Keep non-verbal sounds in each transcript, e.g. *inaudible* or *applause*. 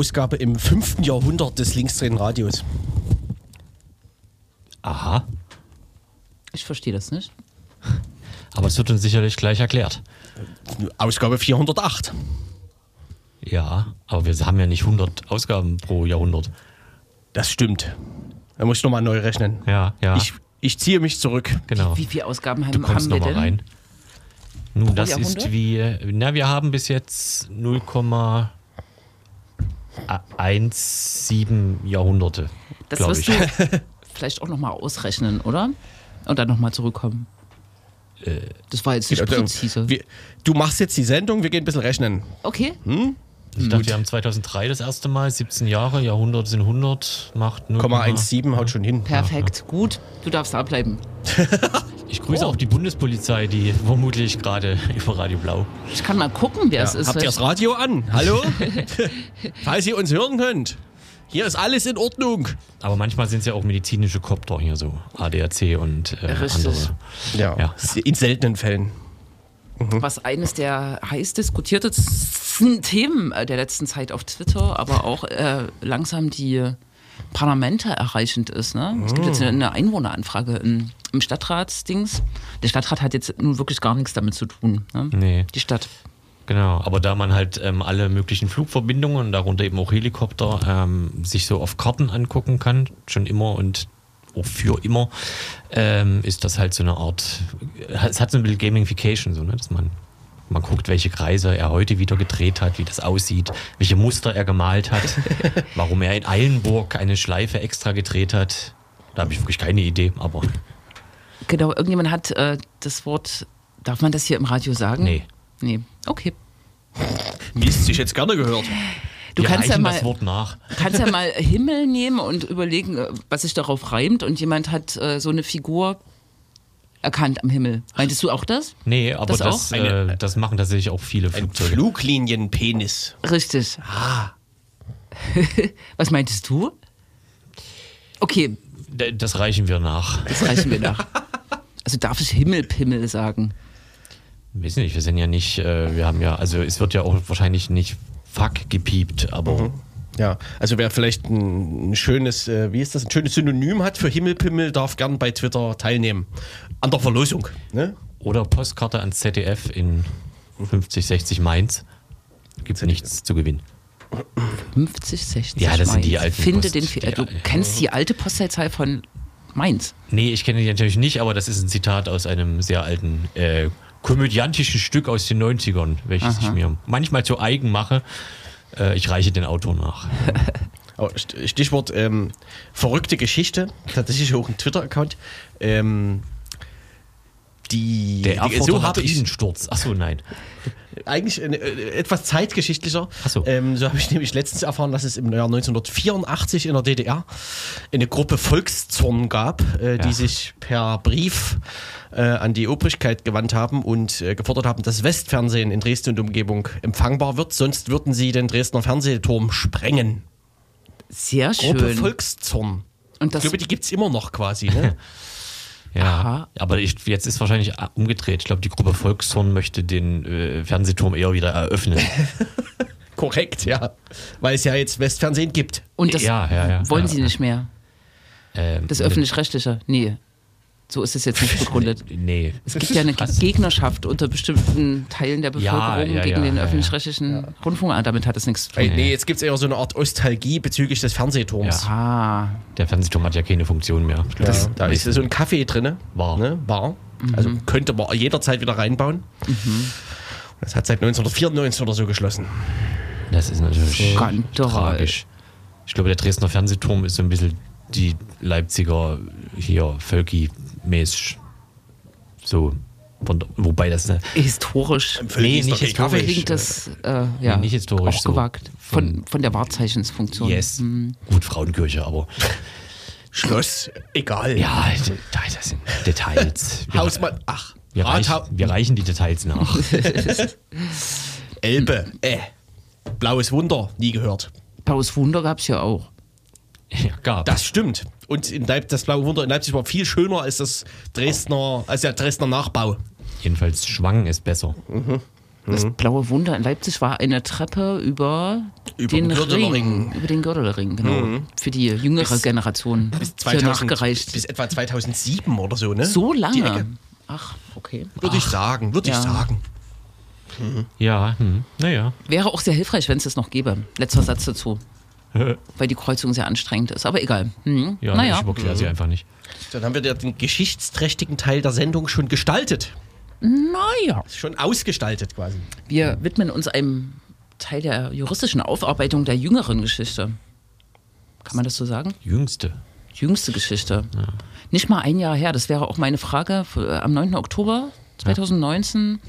Ausgabe im fünften Jahrhundert des linksdrehenden Radios. Aha. Ich verstehe das nicht. Aber es wird uns sicherlich gleich erklärt. Ausgabe 408. Ja, aber wir haben ja nicht 100 Ausgaben pro Jahrhundert. Das stimmt. Da muss ich nochmal neu rechnen. Ja, ja. Ich, ich ziehe mich zurück. genau. Wie viele Ausgaben Du haben, kommst haben wir nochmal denn? rein. Nun, das Jahrhundert? ist wie, na, wir haben bis jetzt 0,17 Jahrhunderte. Das wirst ich. du *laughs* vielleicht auch nochmal ausrechnen, oder? Und dann nochmal zurückkommen. Das war jetzt nicht präzise. Wir, du machst jetzt die Sendung, wir gehen ein bisschen rechnen. Okay, Ich dachte, wir haben 2003 das erste Mal, 17 Jahre, Jahrhundert sind 100, macht 0, 0,17 haut schon hin. perfekt. Gut, du darfst da bleiben. *laughs* Ich grüße Oh. auch die Bundespolizei, die vermutlich gerade über Radio Blau. Ich kann mal gucken, wer es ist. Habt ihr das Radio an? Hallo? *laughs* Falls ihr uns hören könnt. Hier ist alles in Ordnung. Aber manchmal sind es ja auch medizinische Kopter hier so, ADAC und äh, andere. Ja. Ja. In seltenen Fällen. was eines der heiß diskutiertesten Themen äh, der letzten Zeit auf Twitter, aber auch äh, langsam die Parlamente erreichend ist. Ne? Es gibt jetzt eine, eine Einwohneranfrage im, im Stadtratsdings. Der Stadtrat hat jetzt nun wirklich gar nichts damit zu tun. Ne? Nee. Die Stadt. Genau, aber da man halt ähm, alle möglichen Flugverbindungen darunter eben auch Helikopter ähm, sich so auf Karten angucken kann, schon immer und auch für immer, ähm, ist das halt so eine Art, es hat so ein bisschen Gamification, so, ne, dass man, man guckt, welche Kreise er heute wieder gedreht hat, wie das aussieht, welche Muster er gemalt hat, *laughs* warum er in Eilenburg eine Schleife extra gedreht hat. Da habe ich wirklich keine Idee, aber Genau, irgendjemand hat äh, das Wort, darf man das hier im Radio sagen? nee. Nee, okay. Mist, ich jetzt gerne gehört. Du Wir kannst ja, mal, das Wort nach. kannst ja mal *laughs* Himmel nehmen und überlegen, äh, was sich darauf reimt. Und jemand hat äh, so eine Figur erkannt am Himmel. Meintest du auch das? Nee, aber Das das, auch? äh, das machen tatsächlich auch viele Ein Flugzeuge. Fluglinienpenis. Richtig. Ah. *laughs* Was meintest du? Okay, Das reichen wir nach. das reichen wir nach. Also darf ich Himmelpimmel sagen? Wissen nicht, wir sind ja nicht, äh, wir haben ja, also es wird ja auch wahrscheinlich nicht fuck gepiept, aber Ja, also wer vielleicht ein, ein schönes, äh, wie ist das, ein schönes Synonym hat für Himmelpimmel, darf gern bei Twitter teilnehmen. An der Verlosung. Ne? oder Postkarte ans ZDF in 50, 60 Mainz. Gibt nichts zu gewinnen. 50, 60 Ja, das sind die Mainz. alten Finde Post- den, Fe- die du al- kennst die alte Postleitzahl von Mainz. Nee, ich kenne die natürlich nicht, aber das ist ein Zitat aus einem sehr alten äh, komödiantischen Stück aus den 90ern, welches ich mir manchmal zu eigen mache. Äh, ich reiche den Autor nach. *laughs* St- Stichwort ähm, verrückte Geschichte, tatsächlich auch ein Twitter-Account. Ähm, die, Der die Erfurter so habe ich Latrinensturz. Achso, nein. *laughs* eigentlich äh, etwas zeitgeschichtlicher. Ach so. Ähm, so habe ich nämlich letztens erfahren, dass es im Jahr 1984 in der DDR eine Gruppe Volkszorn gab, äh, die Ja. sich per Brief äh, an die Obrigkeit gewandt haben und äh, gefordert haben, dass Westfernsehen in Dresden und Umgebung empfangbar wird. Sonst würden sie den Dresdner Fernsehturm sprengen. Sehr Gruppe schön. Volkszorn. Und Ich das, glaube, die gibt es immer noch quasi. Ne? *laughs* Ja, Aha. aber ich, jetzt ist wahrscheinlich äh, umgedreht. Ich glaube, die Gruppe Volkszorn möchte den äh, Fernsehturm eher wieder eröffnen. *laughs* Korrekt, ja. Weil es ja jetzt Westfernsehen gibt. und das Ja, ja, ja. wollen Ja, sie ja. nicht mehr. Ähm, Das öffentlich-rechtliche. Nee. So ist es jetzt nicht *laughs* begründet. Nee. Es gibt ja eine. Gegnerschaft unter bestimmten Teilen der Bevölkerung ja, gegen ja, den ja, ja. öffentlich-rechtlichen Rundfunk. Ah, damit hat es nichts zu tun. Nee, jetzt gibt es eher so eine Art Ostalgie bezüglich des Fernsehturms. Ja. Ah, Der Fernsehturm hat ja keine Funktion mehr. Das, da ist so ein Kaffee drin. Bar. Ne? Bar. Also könnte man jederzeit wieder reinbauen. Das hat seit 1994 oder so geschlossen. Das ist natürlich Skandal. tragisch. Ich glaube, der Dresdner Fernsehturm ist so ein bisschen die Leipziger hier Völki-mäßig. So. Von, wobei das ne, historisch. Nee, ist doch nicht historisch. Klingt das äh, ja, nicht historisch auch so. gewagt. Von, Von- von der Wahrzeichensfunktion. yes. Hm. Gut, Frauenkirche, aber Schloss, egal. ja, das sind Details. Wir, Hausmann, ach, wir, reichen, wir reichen die Details nach. *laughs* Elbe, äh. Blaues Wunder, nie gehört. Blaues Wunder gab es ja auch. Ja, gab. Das stimmt. Und in Leip das Blaue Wunder in Leipzig war viel schöner als das Dresdner, als der Dresdner Nachbau. Jedenfalls Schwang ist besser. Das blaue Wunder in Leipzig war eine Treppe über, Über den den Gürtelring. Ring. Über den Gürtelring, genau. Für die jüngere Generation. Bis, Für 2000, nachgereicht. bis etwa 2007 oder so, ne? so lange. Ach, okay. Würde ich sagen, würde Ja. ich sagen. Ja, hm, naja. Wäre auch sehr hilfreich, wenn es das noch gäbe. Letzter Satz dazu. *laughs* Weil die Kreuzung sehr anstrengend ist. Aber egal. Hm. Ja, naja. ich überkläre sie einfach nicht. Dann haben wir ja den geschichtsträchtigen Teil der Sendung schon gestaltet. naja. Schon ausgestaltet quasi. Wir widmen uns einem Teil der juristischen Aufarbeitung der jüngeren Geschichte. Kann man das so sagen? Jüngste. Jüngste Geschichte. Nicht mal ein Jahr her. Das wäre auch meine Frage. Am 9. Oktober 2019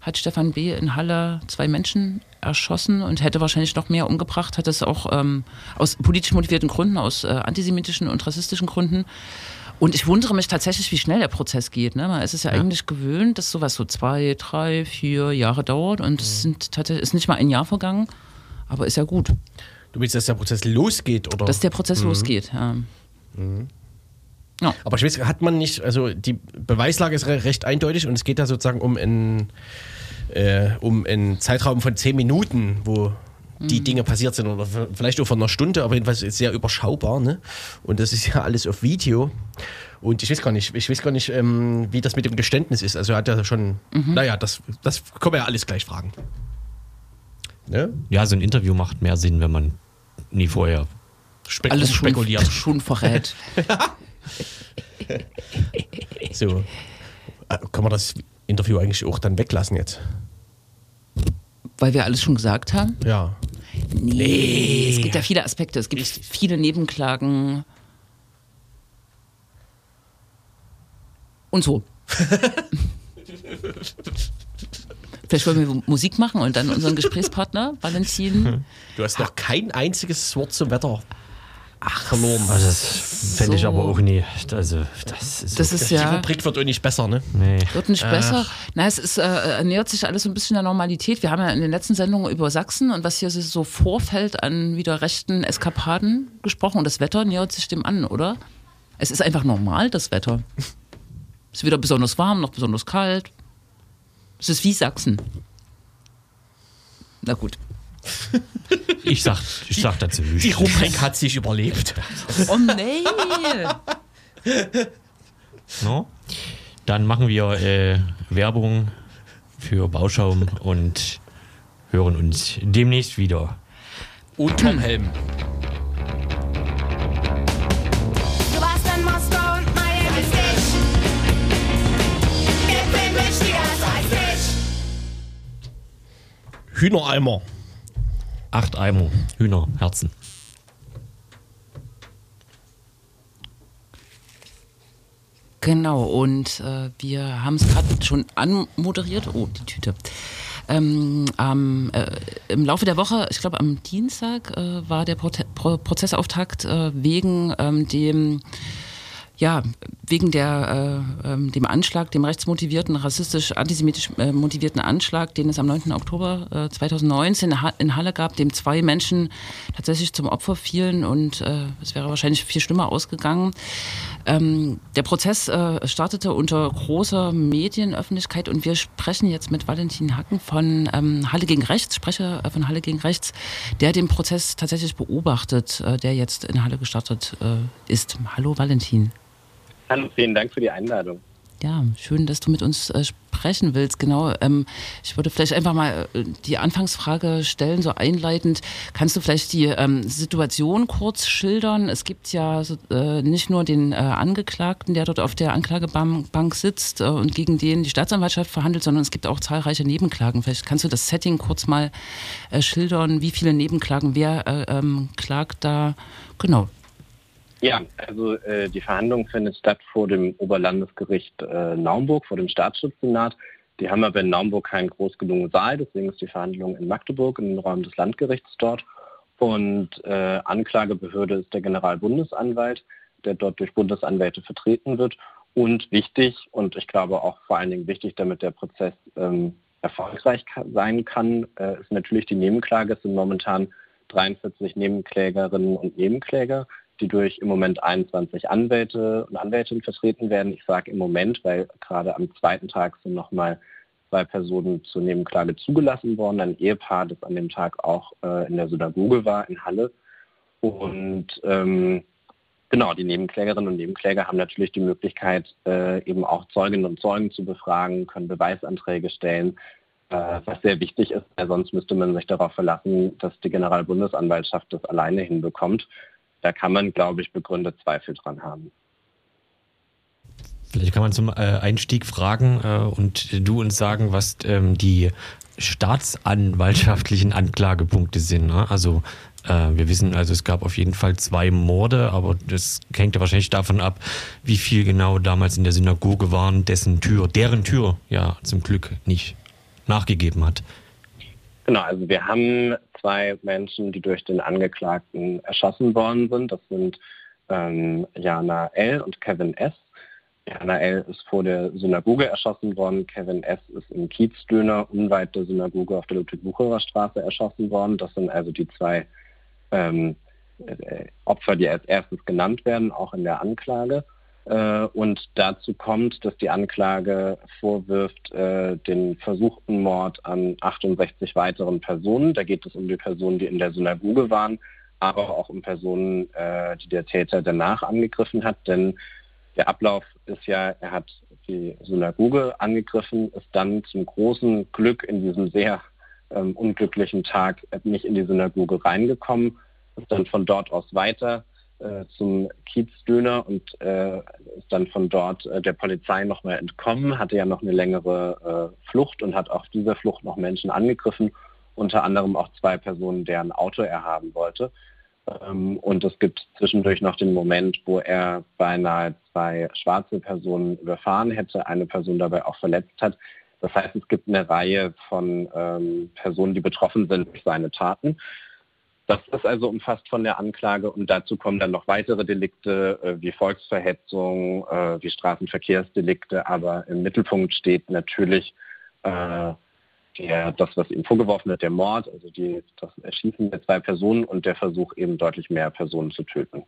hat Stefan B. in Halle zwei Menschen erschossen und hätte wahrscheinlich noch mehr umgebracht. Hat es auch ähm, aus politisch motivierten Gründen, aus äh, antisemitischen und rassistischen Gründen. Und ich wundere mich tatsächlich, wie schnell der Prozess geht. Ne? Man ist es ja, eigentlich gewöhnt, dass sowas so zwei, drei, vier Jahre dauert. Und es sind tatsächlich ist nicht mal ein Jahr vergangen. Aber ist ja gut, Du willst, dass der Prozess losgeht, oder? dass der Prozess losgeht. Ja. Ja. Aber ich weiß, hat man nicht, also die Beweislage ist re recht eindeutig und es geht da sozusagen um einen, äh, um einen Zeitraum von zehn Minuten, wo die Dinge passiert sind oder vielleicht auch von einer Stunde, aber jedenfalls ist sehr überschaubar, ne? Und das ist ja alles auf Video. Und ich weiß gar nicht, ich weiß gar nicht, ähm, wie das mit dem Geständnis ist. Also er hat ja schon, naja, das, das können wir ja alles gleich fragen. Ne? Ja, so ein Interview macht mehr Sinn, wenn man nie vorher Spek Alles schon, spekuliert. *laughs* schon verrät. *laughs* So. Äh, Kann man das Interview eigentlich auch dann weglassen jetzt? Weil wir alles schon gesagt haben? Ja. Nee, es gibt ja viele Aspekte. Es gibt viele Nebenklagen. Und so. *laughs* Vielleicht wollen wir Musik machen und dann unseren Gesprächspartner, Valentin. Du hast noch kein einziges Wort zum Wetter verloren. Also das fände ich So. aber auch nie. Also, das ist. Das ist Die ja. Rubrik wird auch nicht besser, ne? nee. Wird nicht besser. Na, es ist, äh, nähert sich alles so ein bisschen der Normalität. Wir haben ja in den letzten Sendungen über Sachsen und was hier so vorfällt an wieder rechten Eskapaden gesprochen. Und das Wetter nähert sich dem an, oder? Es ist einfach normal, das Wetter. Es ist weder besonders warm noch besonders kalt. Es ist wie Sachsen. Na gut. *laughs* Ich sag, ich sag dazu Die nichts. Rubrik hat sich überlebt. Oh nee! *laughs* No? Dann machen wir äh, Werbung für Bauschaum und hören uns demnächst wieder. Und Tom Helm. Als ich. Hühnereimer. Acht Eimer Hühnerherzen. Genau, und äh, wir haben es gerade schon anmoderiert. Oh, die Tüte. Ähm, am, äh, Im Laufe der Woche, ich glaube am Dienstag, äh, war der Prote Pro Prozessauftakt äh, wegen ähm, dem ja, wegen der, äh, ähm, dem Anschlag, dem rechtsmotivierten, rassistisch, antisemitisch äh, motivierten Anschlag, den es am 9. Oktober äh, 2019 in Ha- in Halle gab, dem zwei Menschen tatsächlich zum Opfer fielen und äh, es wäre wahrscheinlich viel schlimmer ausgegangen. Ähm, der Prozess äh, startete unter großer Medienöffentlichkeit und wir sprechen jetzt mit Valentin Hacken von ähm, Halle gegen Rechts, Sprecher äh, von Halle gegen Rechts, der den Prozess tatsächlich beobachtet, äh, der jetzt in Halle gestartet äh, ist. Hallo Valentin. Hallo, vielen Dank für die Einladung. Ja, schön, dass du mit uns äh, sprechen willst. Genau. Ähm, ich würde vielleicht einfach mal äh, die Anfangsfrage stellen, so einleitend. Kannst du vielleicht die ähm, Situation kurz schildern? Es gibt ja äh, nicht nur den äh, Angeklagten, der dort auf der Anklagebank sitzt äh, und gegen den die Staatsanwaltschaft verhandelt, sondern es gibt auch zahlreiche Nebenklagen. Vielleicht kannst du das Setting kurz mal äh, schildern, wie viele Nebenklagen, wer äh, ähm, klagt da? Genau. Ja, also äh, die Verhandlung findet statt vor dem Oberlandesgericht äh, Naumburg, vor dem Staatsschutzsenat. Die haben aber in Naumburg keinen groß genug Saal, deswegen ist die Verhandlung in Magdeburg, in den Räumen des Landgerichts dort. Und äh, Anklagebehörde ist der Generalbundesanwalt, der dort durch Bundesanwälte vertreten wird. Und wichtig, und ich glaube auch vor allen Dingen wichtig, damit der Prozess ähm, erfolgreich sein kann, äh, ist natürlich die Nebenklage. Es sind momentan 43 Nebenklägerinnen und Nebenkläger, die durch im Moment 21 Anwälte und Anwältinnen vertreten werden. Ich sage im Moment, weil gerade am zweiten Tag sind nochmal zwei Personen zur Nebenklage zugelassen worden. Ein Ehepaar, das an dem Tag auch äh, in der Synagoge war, in Halle. Und ähm, genau, die Nebenklägerinnen und Nebenkläger haben natürlich die Möglichkeit, äh, eben auch Zeuginnen und Zeugen zu befragen, können Beweisanträge stellen, äh, was sehr wichtig ist, weil sonst müsste man sich darauf verlassen, dass die Generalbundesanwaltschaft das alleine hinbekommt. Da kann man, glaube ich, begründet Zweifel dran haben. Vielleicht kann man zum äh, Einstieg fragen äh, und du uns sagen, was ähm, die staatsanwaltschaftlichen Anklagepunkte sind. Ne? Also äh, wir wissen, also es gab auf jeden Fall zwei Morde, aber das hängt ja wahrscheinlich davon ab, wie viel genau damals in der Synagoge waren, dessen Tür, deren Tür ja zum Glück nicht nachgegeben hat. Genau, also wir haben zwei Menschen, die durch den Angeklagten erschossen worden sind. Das sind ähm, Jana L. und Kevin S. Jana L. ist vor der Synagoge erschossen worden. Kevin S. ist im Kiezdöner unweit der Synagoge auf der Ludwig-Bucherer Straße erschossen worden. Das sind also die zwei ähm, äh, Opfer, die als erstes genannt werden, auch in der Anklage. Äh, und dazu kommt, dass die Anklage vorwirft äh, den versuchten Mord an 68 weiteren Personen. Da geht es um die Personen, die in der Synagoge waren, aber auch um Personen, äh, die der Täter danach angegriffen hat. Denn der Ablauf ist ja, er hat die Synagoge angegriffen, ist dann zum großen Glück in diesem sehr ähm, unglücklichen Tag nicht in die Synagoge reingekommen, ist dann von dort aus weiter äh, zum Kiezdöner und äh, ist dann von dort äh, der Polizei nochmal entkommen, hatte ja noch eine längere äh, Flucht und hat auf dieser Flucht noch Menschen angegriffen, unter anderem auch zwei Personen, deren Auto er haben wollte. Ähm, und es gibt zwischendurch noch den Moment, wo er beinahe zwei schwarze Personen überfahren hätte, eine Person dabei auch verletzt hat. Das heißt, es gibt eine Reihe von ähm, Personen, die betroffen sind durch seine Taten. Das ist also umfasst von der Anklage und dazu kommen dann noch weitere Delikte äh, wie Volksverhetzung, äh, wie Straßenverkehrsdelikte, aber im Mittelpunkt steht natürlich äh, der, das, was ihm vorgeworfen wird, der Mord, also die, das Erschießen der zwei Personen und der Versuch eben deutlich mehr Personen zu töten.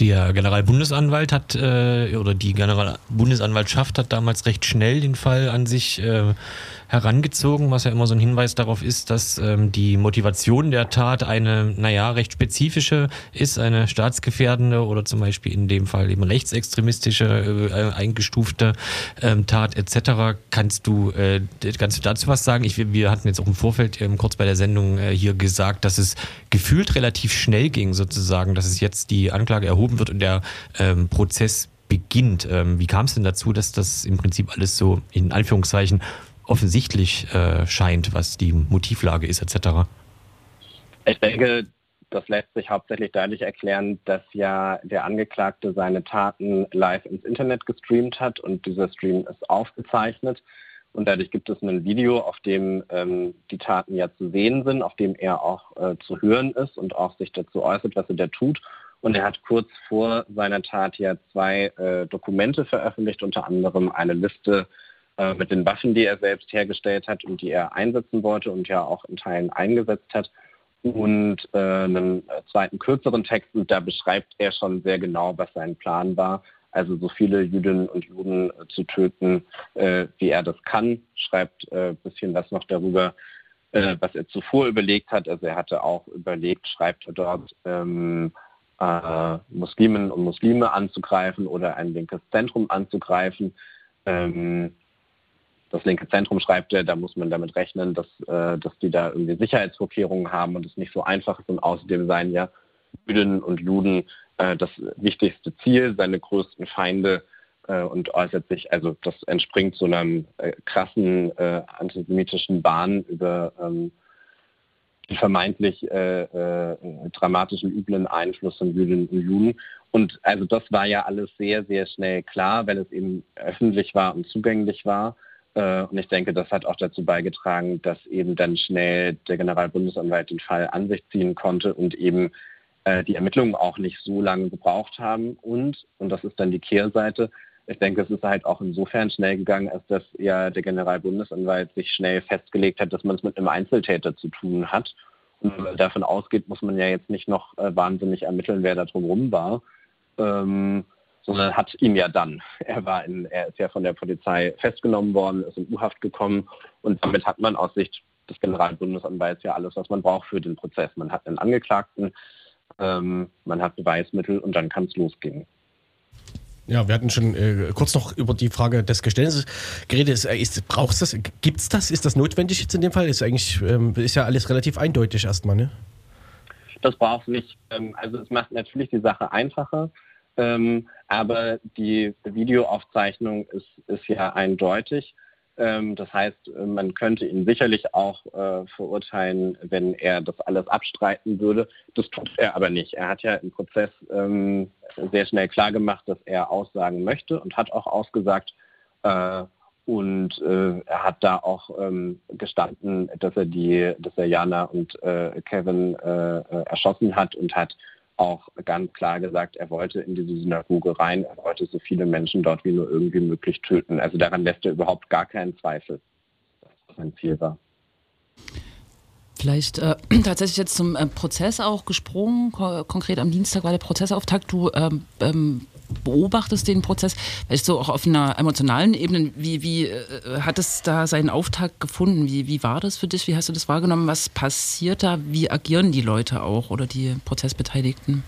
Der Generalbundesanwalt hat äh, oder die Generalbundesanwaltschaft hat damals recht schnell den Fall an sich äh, herangezogen, was ja immer so ein Hinweis darauf ist, dass ähm, die Motivation der Tat eine, naja, recht spezifische ist, eine staatsgefährdende oder zum Beispiel in dem Fall eben rechtsextremistische äh, eingestufte ähm, Tat etc. Kannst du, äh, kannst du dazu was sagen? Ich, wir hatten jetzt auch im Vorfeld ähm, kurz bei der Sendung äh, hier gesagt, dass es gefühlt relativ schnell ging sozusagen, dass es jetzt die Anklage erhoben wird und der ähm, Prozess beginnt. Ähm, wie kam es denn dazu, dass das im Prinzip alles so in Anführungszeichen offensichtlich äh, scheint, was die Motivlage ist etc. Ich denke, das lässt sich hauptsächlich dadurch erklären, dass ja der Angeklagte seine Taten live ins Internet gestreamt hat und dieser Stream ist aufgezeichnet. Und dadurch gibt es ein Video, auf dem ähm, die Taten ja zu sehen sind, auf dem er auch äh, zu hören ist und auch sich dazu äußert, was er da tut. Und er hat kurz vor seiner Tat ja zwei äh, Dokumente veröffentlicht, unter anderem eine Liste äh, mit den Waffen, die er selbst hergestellt hat und die er einsetzen wollte und ja auch in Teilen eingesetzt hat. Und äh, einen zweiten kürzeren Text, und da beschreibt er schon sehr genau, was sein Plan war. Also so viele Jüdinnen und Juden äh, zu töten, äh, wie er das kann, schreibt ein äh, bisschen was noch darüber, äh, was er zuvor überlegt hat. Also er hatte auch überlegt, schreibt dort, ähm, äh, Muslimen und Muslime anzugreifen oder ein linkes Zentrum anzugreifen. Ähm, das linke Zentrum schreibt da muss man damit rechnen, dass, äh, dass die da irgendwie Sicherheitsvorkehrungen haben und es nicht so einfach ist. Und außerdem seien ja Jüdinnen und Juden äh, das wichtigste Ziel, seine größten Feinde äh, und äußert sich, also das entspringt so einem krassen antisemitischen Bahn über ähm, die vermeintlich äh, äh, dramatischen üblen Einfluss von Jüdinnen und Juden. Und also das war ja alles sehr, sehr schnell klar, weil es eben öffentlich war und zugänglich war. Äh, und ich denke, das hat auch dazu beigetragen, dass eben dann schnell der Generalbundesanwalt den Fall an sich ziehen konnte und eben äh, die Ermittlungen auch nicht so lange gebraucht haben. Und, und das ist dann die Kehrseite, ich denke, es ist halt auch insofern schnell gegangen, als dass ja der Generalbundesanwalt sich schnell festgelegt hat, dass man es mit einem Einzeltäter zu tun hat. Und wenn man davon ausgeht, muss man ja jetzt nicht noch äh, wahnsinnig ermitteln, wer da drumherum war. Ähm, sondern hat ihn ja dann. Er war in, er ist ja von der Polizei festgenommen worden, ist in U-Haft gekommen und damit hat man aus Sicht des Generalbundesanwalts ja alles, was man braucht für den Prozess. Man hat einen Angeklagten, ähm, man hat Beweismittel und dann kann es losgehen. Ja, wir hatten schon äh, kurz noch über die Frage des Geständnisses geredet. Ist, ist, brauchst das? Gibt's das? Ist das notwendig jetzt in dem Fall? Ist eigentlich ähm, ist ja alles relativ eindeutig erstmal, ne? Das braucht nicht. Ähm, also es macht natürlich die Sache einfacher, ähm, aber die Videoaufzeichnung ist, ist ja eindeutig. Ähm, das heißt, man könnte ihn sicherlich auch äh, verurteilen, wenn er das alles abstreiten würde. Das tut er aber nicht. Er hat ja im Prozess ähm, sehr schnell klargemacht, dass er aussagen möchte und hat auch ausgesagt. Äh, und äh, er hat da auch ähm, gestanden, dass er die, dass er Jana und äh, Kevin äh, äh, erschossen hat und hat auch ganz klar gesagt, er wollte in diese Synagoge rein, er wollte so viele Menschen dort wie nur irgendwie möglich töten. Also daran lässt er überhaupt gar keinen Zweifel, dass das sein Ziel war. Vielleicht äh, *clears throat* tatsächlich jetzt zum äh, Prozess auch gesprungen. Ko konkret am Dienstag war der Prozessauftakt. Du ähm, ähm, beobachtest den Prozess, vielleicht so auch auf einer emotionalen Ebene. Wie, wie äh, hat es da seinen Auftakt gefunden? Wie, wie war das für dich? Wie hast du das wahrgenommen? Was passiert da? Wie agieren die Leute auch oder die Prozessbeteiligten?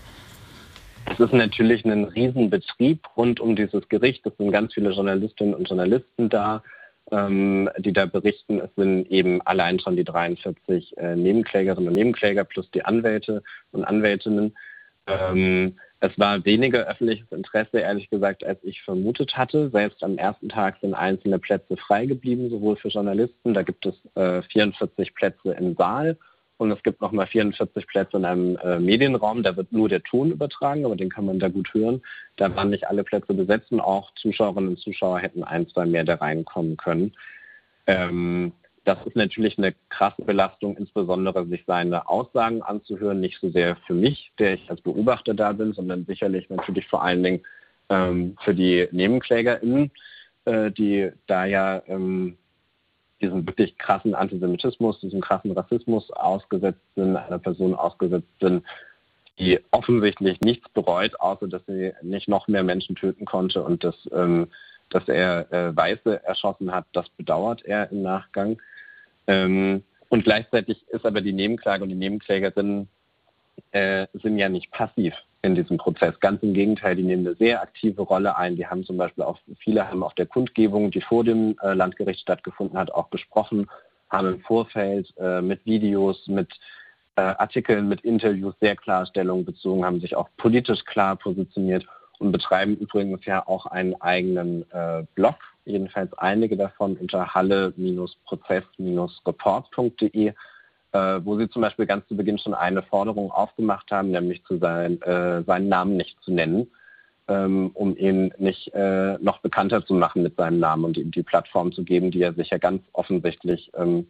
Es ist natürlich ein Riesenbetrieb rund um dieses Gericht. Es sind ganz viele Journalistinnen und Journalisten da, ähm, die da berichten. Es sind eben allein schon die 43 äh, Nebenklägerinnen und Nebenkläger plus die Anwälte und Anwältinnen. Ähm, es war weniger öffentliches Interesse, ehrlich gesagt, als ich vermutet hatte. Selbst am ersten Tag sind einzelne Plätze frei geblieben, sowohl für Journalisten. Da gibt es äh, 44 Plätze im Saal und es gibt nochmal 44 Plätze in einem äh, Medienraum. Da wird nur der Ton übertragen, aber den kann man da gut hören. Da waren nicht alle Plätze besetzt und auch Zuschauerinnen und Zuschauer hätten ein, zwei mehr da reinkommen können. Ähm, das ist natürlich eine krasse Belastung, insbesondere sich seine Aussagen anzuhören, nicht so sehr für mich, der ich als Beobachter da bin, sondern sicherlich natürlich vor allen Dingen ähm, für die NebenklägerInnen, äh, die da ja ähm, diesem wirklich krassen Antisemitismus, diesem krassen Rassismus ausgesetzt sind, einer Person ausgesetzt sind, die offensichtlich nichts bereut, außer dass sie nicht noch mehr Menschen töten konnte und dass, ähm, dass er äh, Weiße erschossen hat, das bedauert er im Nachgang. Ähm, und gleichzeitig ist aber die Nebenklage und die Nebenklägerin äh, sind ja nicht passiv in diesem Prozess. Ganz im Gegenteil, die nehmen eine sehr aktive Rolle ein. Die haben zum Beispiel auch, viele haben auf der Kundgebung, die vor dem äh, Landgericht stattgefunden hat, auch gesprochen, haben im Vorfeld äh, mit Videos, mit äh, Artikeln, mit Interviews sehr klar Stellung bezogen, haben sich auch politisch klar positioniert und betreiben übrigens ja auch einen eigenen äh, Blog, jedenfalls einige davon unter halle-prozess-report.de, wo sie zum Beispiel ganz zu Beginn schon eine Forderung aufgemacht haben, nämlich zu sein, äh, seinen Namen nicht zu nennen, ähm, um ihn nicht äh, noch bekannter zu machen mit seinem Namen und ihm die Plattform zu geben, die er sich ja ganz offensichtlich ähm,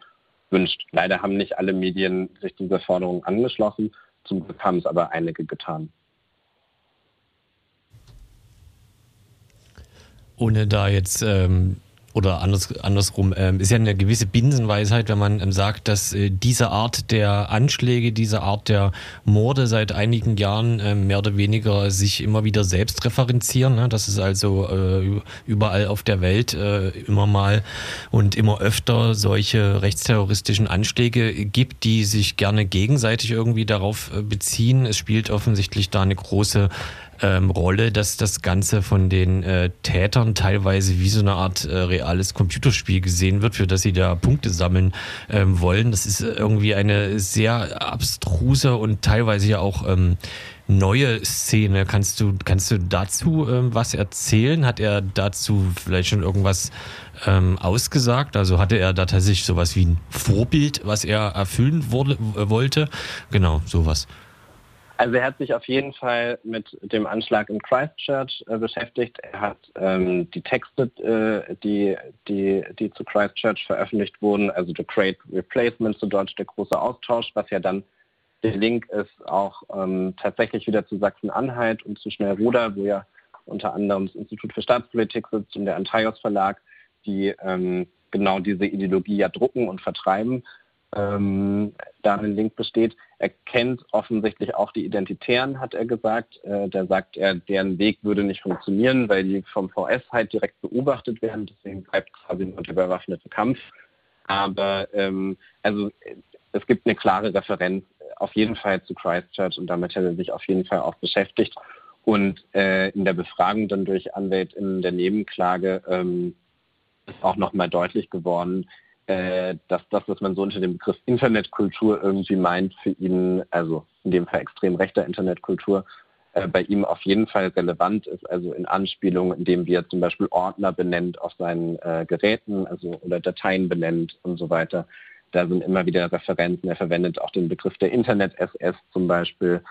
wünscht. Leider haben nicht alle Medien sich dieser Forderung angeschlossen, zum Glück haben es aber einige getan. ohne da jetzt ähm, oder anders, andersrum, ähm, ist ja eine gewisse Binsenweisheit, wenn man ähm, sagt, dass äh, diese Art der Anschläge, diese Art der Morde seit einigen Jahren äh, mehr oder weniger sich immer wieder selbst referenzieren. Ne? Dass es also äh, überall auf der Welt äh, immer mal und immer öfter solche rechtsterroristischen Anschläge gibt, die sich gerne gegenseitig irgendwie darauf äh, beziehen. Es spielt offensichtlich da eine große ähm, Rolle, dass das Ganze von den äh, Tätern teilweise wie so eine Art äh, reales Computerspiel gesehen wird, für das sie da Punkte sammeln ähm, wollen. Das ist irgendwie eine sehr abstruse und teilweise ja auch ähm, neue Szene. Kannst du, kannst du dazu ähm, was erzählen? Hat er dazu vielleicht schon irgendwas ähm, ausgesagt? Also hatte er da tatsächlich sowas wie ein Vorbild, was er erfüllen wurde, wollte? Genau, sowas. Also er hat sich auf jeden Fall mit dem Anschlag in Christchurch äh, beschäftigt. Er hat ähm, die Texte, äh, die, die, die zu Christchurch veröffentlicht wurden, also The Great Replacement zu Deutsch, der große Austausch, was ja dann der Link ist auch ähm, tatsächlich wieder zu Sachsen-Anhalt und zu Schnellruder, wo ja unter anderem das Institut für Staatspolitik sitzt und der Antaios Verlag, die ähm, genau diese Ideologie ja drucken und vertreiben. Ähm, da ein Link besteht. Er kennt offensichtlich auch die Identitären, hat er gesagt. Äh, da sagt er, deren Weg würde nicht funktionieren, weil die vom VS halt direkt beobachtet werden. Deswegen bleibt quasi nur der bewaffnete Kampf. Aber ähm, also es gibt eine klare Referenz auf jeden Fall zu Christchurch und damit hat er sich auf jeden Fall auch beschäftigt. Und äh, in der Befragung dann durch AnwältInnen der Nebenklage ähm, ist auch nochmal deutlich geworden, äh, dass das, was man so unter dem Begriff Internetkultur irgendwie meint, für ihn, also in dem Fall extrem rechter Internetkultur, äh, bei ihm auf jeden Fall relevant ist, also in Anspielung, indem wir zum Beispiel Ordner benennt auf seinen äh, Geräten, also oder Dateien benennt und so weiter. Da sind immer wieder Referenzen. Er verwendet auch den Begriff der Internet-SS zum Beispiel.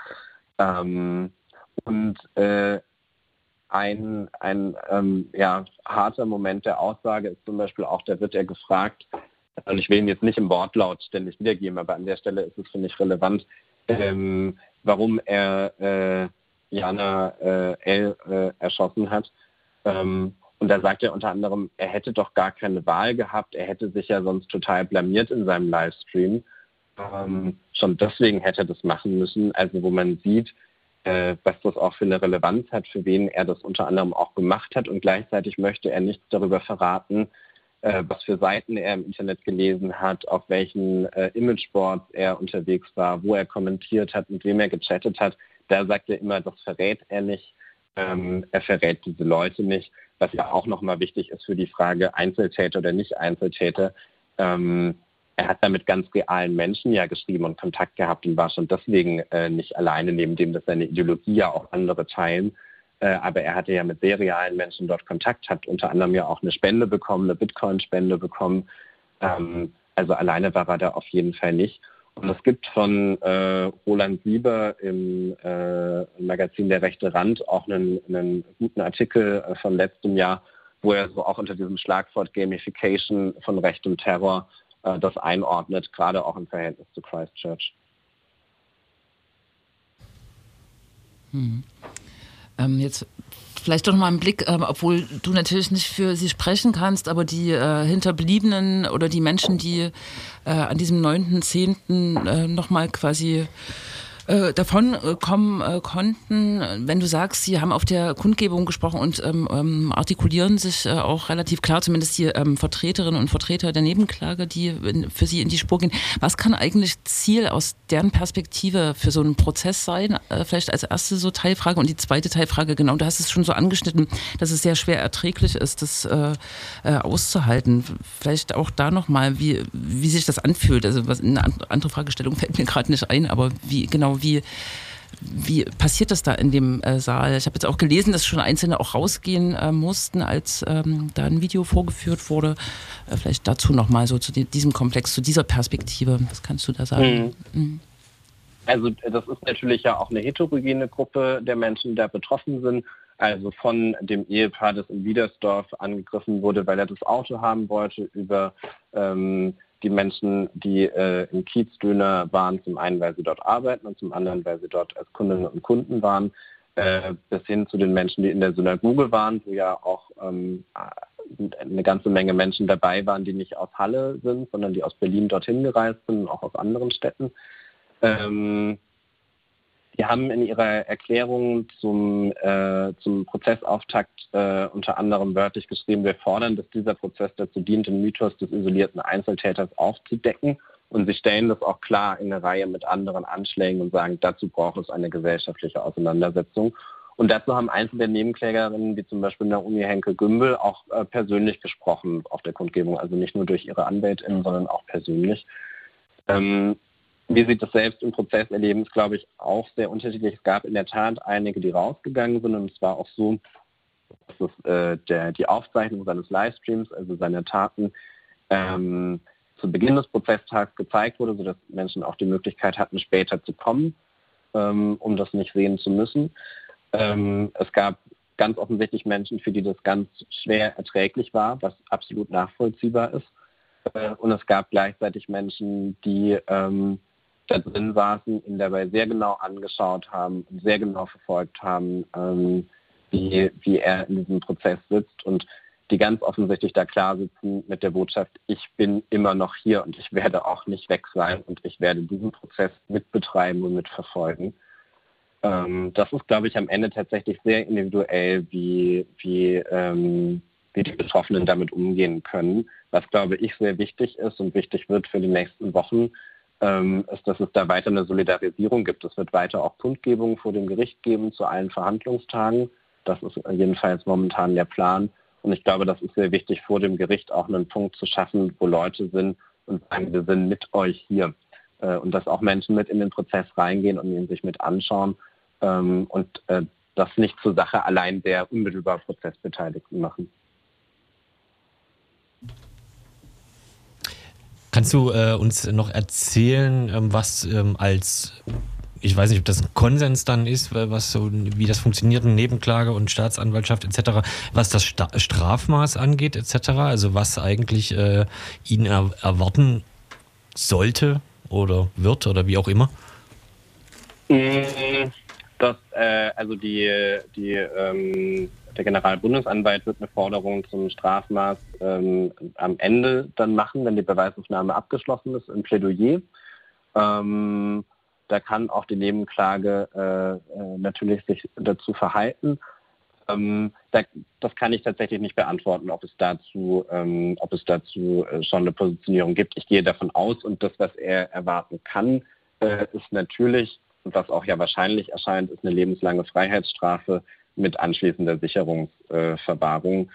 Ähm, und äh, ein, ein ähm, ja, harter Moment der Aussage ist zum Beispiel auch, da wird er gefragt, und ich will ihn jetzt nicht im Wortlaut ständig wiedergeben, aber an der Stelle ist es, finde ich, relevant, ähm, warum er äh, Jana äh, L. Äh, erschossen hat. Ähm, und da sagt er unter anderem, er hätte doch gar keine Wahl gehabt, er hätte sich ja sonst total blamiert in seinem Livestream. Ähm, schon deswegen hätte er das machen müssen, also wo man sieht, was das auch für eine Relevanz hat, für wen er das unter anderem auch gemacht hat. Und gleichzeitig möchte er nichts darüber verraten, äh, was für Seiten er im Internet gelesen hat, auf welchen äh, Imageboards er unterwegs war, wo er kommentiert hat, mit wem er gechattet hat. Da sagt er immer, das verrät er nicht. Ähm, er verrät diese Leute nicht, was ja auch nochmal wichtig ist für die Frage Einzeltäter oder nicht Einzeltäter. Ähm, er hat da mit ganz realen Menschen ja geschrieben und Kontakt gehabt und war schon deswegen äh, nicht alleine, neben dem, dass seine Ideologie ja auch andere teilen. Äh, aber er hatte ja mit sehr realen Menschen dort Kontakt, hat unter anderem ja auch eine Spende bekommen, eine Bitcoin-Spende bekommen. Ähm, also alleine war er da auf jeden Fall nicht. Und es gibt von äh, Roland Sieber im äh, Magazin Der rechte Rand auch einen, einen guten Artikel äh, von letztem Jahr, wo er so auch unter diesem Schlagwort Gamification von Recht und Terror äh, das einordnet, gerade auch im Verhältnis zu Christchurch. Hm. Ähm, jetzt vielleicht doch mal einen Blick, äh, obwohl du natürlich nicht für sie sprechen kannst, aber die äh, Hinterbliebenen oder die Menschen, die äh, an diesem 9.10. Äh, nochmal quasi äh, davon äh, kommen äh, konnten, wenn du sagst, sie haben auf der Kundgebung gesprochen und ähm, ähm, artikulieren sich äh, auch relativ klar, zumindest die ähm, Vertreterinnen und Vertreter der Nebenklage, die in, für sie in die Spur gehen. Was kann eigentlich Ziel aus deren Perspektive für so einen Prozess sein? Äh, vielleicht als erste so Teilfrage und die zweite Teilfrage, genau, du hast es schon so angeschnitten, dass es sehr schwer erträglich ist, das auszuhalten. Vielleicht auch da nochmal, wie, wie sich das anfühlt. Also was, eine andere Fragestellung fällt mir gerade nicht ein, aber wie genau wie, wie passiert das da in dem äh, Saal? Ich habe jetzt auch gelesen, dass schon Einzelne auch rausgehen äh, mussten, als ähm, da ein Video vorgeführt wurde. Äh, vielleicht dazu nochmal so zu diesem Komplex, zu dieser Perspektive. Was kannst du da sagen? Mhm. Mhm. Also das ist natürlich ja auch eine heterogene Gruppe der Menschen, die da betroffen sind. Also von dem Ehepaar, das in Wiedersdorf angegriffen wurde, weil er das Auto haben wollte, über ähm, die Menschen, die äh, im Kiezdöner waren, zum einen, weil sie dort arbeiten und zum anderen, weil sie dort als Kundinnen und Kunden waren, äh, bis hin zu den Menschen, die in der Synagoge waren, wo ja auch ähm, eine ganze Menge Menschen dabei waren, die nicht aus Halle sind, sondern die aus Berlin dorthin gereist sind und auch aus anderen Städten. Ähm, die haben in ihrer Erklärung zum, äh, zum Prozessauftakt äh, unter anderem wörtlich geschrieben, wir fordern, dass dieser Prozess dazu dient, den Mythos des isolierten Einzeltäters aufzudecken. Und sie stellen das auch klar in eine Reihe mit anderen Anschlägen und sagen, dazu braucht es eine gesellschaftliche Auseinandersetzung. Und dazu haben einzelne der Nebenklägerinnen, wie zum Beispiel Naomi Henke-Gümbel, auch äh, persönlich gesprochen auf der Kundgebung. Also nicht nur durch ihre Anwältin, sondern auch persönlich. Ähm, wie sie das selbst im Prozess erleben, ist, glaube ich, auch sehr unterschiedlich. Es gab in der Tat einige, die rausgegangen sind und es war auch so, dass es, äh, der, die Aufzeichnung seines Livestreams, also seiner Taten, ähm, zu Beginn des Prozesstags gezeigt wurde, sodass Menschen auch die Möglichkeit hatten, später zu kommen, ähm, um das nicht sehen zu müssen. Ähm, es gab ganz offensichtlich Menschen, für die das ganz schwer erträglich war, was absolut nachvollziehbar ist. Äh, und es gab gleichzeitig Menschen, die ähm, da drin saßen, ihn dabei sehr genau angeschaut haben sehr genau verfolgt haben, ähm, wie, wie er in diesem Prozess sitzt und die ganz offensichtlich da klar sitzen mit der Botschaft, ich bin immer noch hier und ich werde auch nicht weg sein und ich werde diesen Prozess mitbetreiben und mitverfolgen. Ähm, das ist, glaube ich, am Ende tatsächlich sehr individuell, wie, wie, ähm, wie die Betroffenen damit umgehen können. Was, glaube ich, sehr wichtig ist und wichtig wird für die nächsten Wochen, ähm, ist, dass es da weiter eine Solidarisierung gibt. Es wird weiter auch Kundgebungen vor dem Gericht geben zu allen Verhandlungstagen. Das ist jedenfalls momentan der Plan. Und ich glaube, das ist sehr wichtig, vor dem Gericht auch einen Punkt zu schaffen, wo Leute sind und sagen, wir sind mit euch hier. Äh, und dass auch Menschen mit in den Prozess reingehen und ihn sich mit anschauen ähm, und äh, das nicht zur Sache allein der unmittelbar Prozessbeteiligten machen. Kannst du äh, uns noch erzählen, ähm, was ähm, als, ich weiß nicht, ob das ein Konsens dann ist, was so, wie das funktioniert, Nebenklage und Staatsanwaltschaft etc., was das Sta Strafmaß angeht etc., also was eigentlich äh, ihn er erwarten sollte oder wird oder wie auch immer? Das, äh, also die, die ähm der Generalbundesanwalt wird eine Forderung zum Strafmaß ähm, am Ende dann machen, wenn die Beweisaufnahme abgeschlossen ist, im Plädoyer. Ähm, da kann auch die Nebenklage äh, äh, natürlich sich dazu verhalten. Ähm, da, das kann ich tatsächlich nicht beantworten, ob es dazu, ähm, ob es dazu äh, schon eine Positionierung gibt. Ich gehe davon aus und das, was er erwarten kann, äh, ist natürlich, was auch ja wahrscheinlich erscheint, ist eine lebenslange Freiheitsstrafe mit anschließender Sicherungsverwahrung.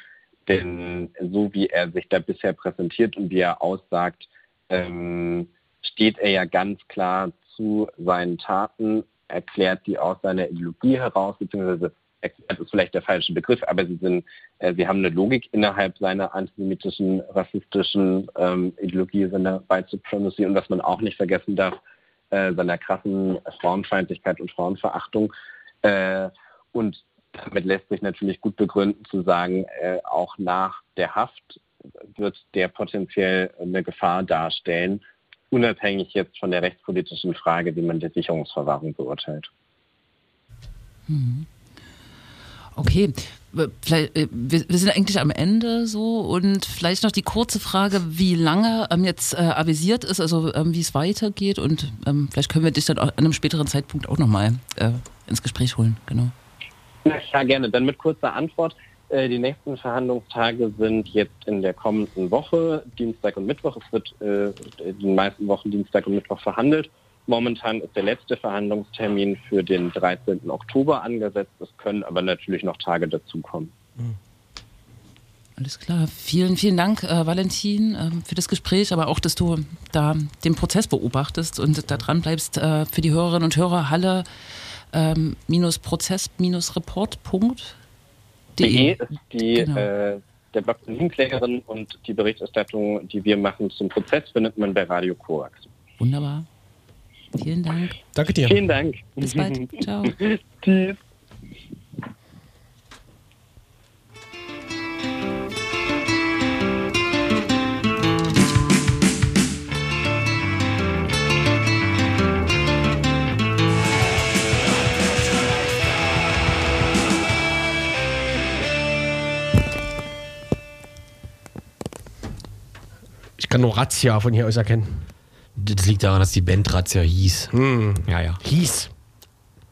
Denn so wie er sich da bisher präsentiert und wie er aussagt, ähm, steht er ja ganz klar zu seinen Taten, erklärt die aus seiner Ideologie heraus, beziehungsweise erklärt ist vielleicht der falsche Begriff, aber sie sind, äh, sie haben eine Logik innerhalb seiner antisemitischen, rassistischen ähm, Ideologie, seiner White Supremacy und was man auch nicht vergessen darf, äh, seiner krassen Frauenfeindlichkeit und Frauenverachtung. Äh, und damit lässt sich natürlich gut begründen zu sagen, äh, auch nach der Haft wird der potenziell eine Gefahr darstellen, unabhängig jetzt von der rechtspolitischen Frage, wie man die Sicherungsverwahrung beurteilt. Mhm. Okay, vielleicht, äh, wir, sind eigentlich am Ende so und vielleicht noch die kurze Frage, wie lange ähm, jetzt äh, avisiert ist, also ähm, wie es weitergeht und ähm, vielleicht können wir dich dann an einem späteren Zeitpunkt auch nochmal äh, ins Gespräch holen. Genau. Ja, gerne. Dann mit kurzer Antwort. Äh, die nächsten Verhandlungstage sind jetzt in der kommenden Woche, Dienstag und Mittwoch. Es wird äh, in den meisten Wochen Dienstag und Mittwoch verhandelt. Momentan ist der letzte Verhandlungstermin für den 13. Oktober angesetzt. Es können aber natürlich noch Tage dazukommen. Mhm. Alles klar. Vielen, vielen Dank, äh, Valentin, äh, für das Gespräch, aber auch, dass du da den Prozess beobachtest und da dran bleibst äh, für die Hörerinnen und Hörer. Halle ähm, prozess-report.de ist die, genau. äh, der Blog der Nebenklägerin und die Berichterstattung, die wir machen zum Prozess, findet man bei Radio Korax. Wunderbar. Vielen Dank. Danke dir. Vielen Dank. Bis bald. Ciao. *laughs* Tschüss. Ich kann nur Razzia von hier aus erkennen. Das liegt daran, dass die Band Razzia hieß. Hm. Ja, ja. Hieß.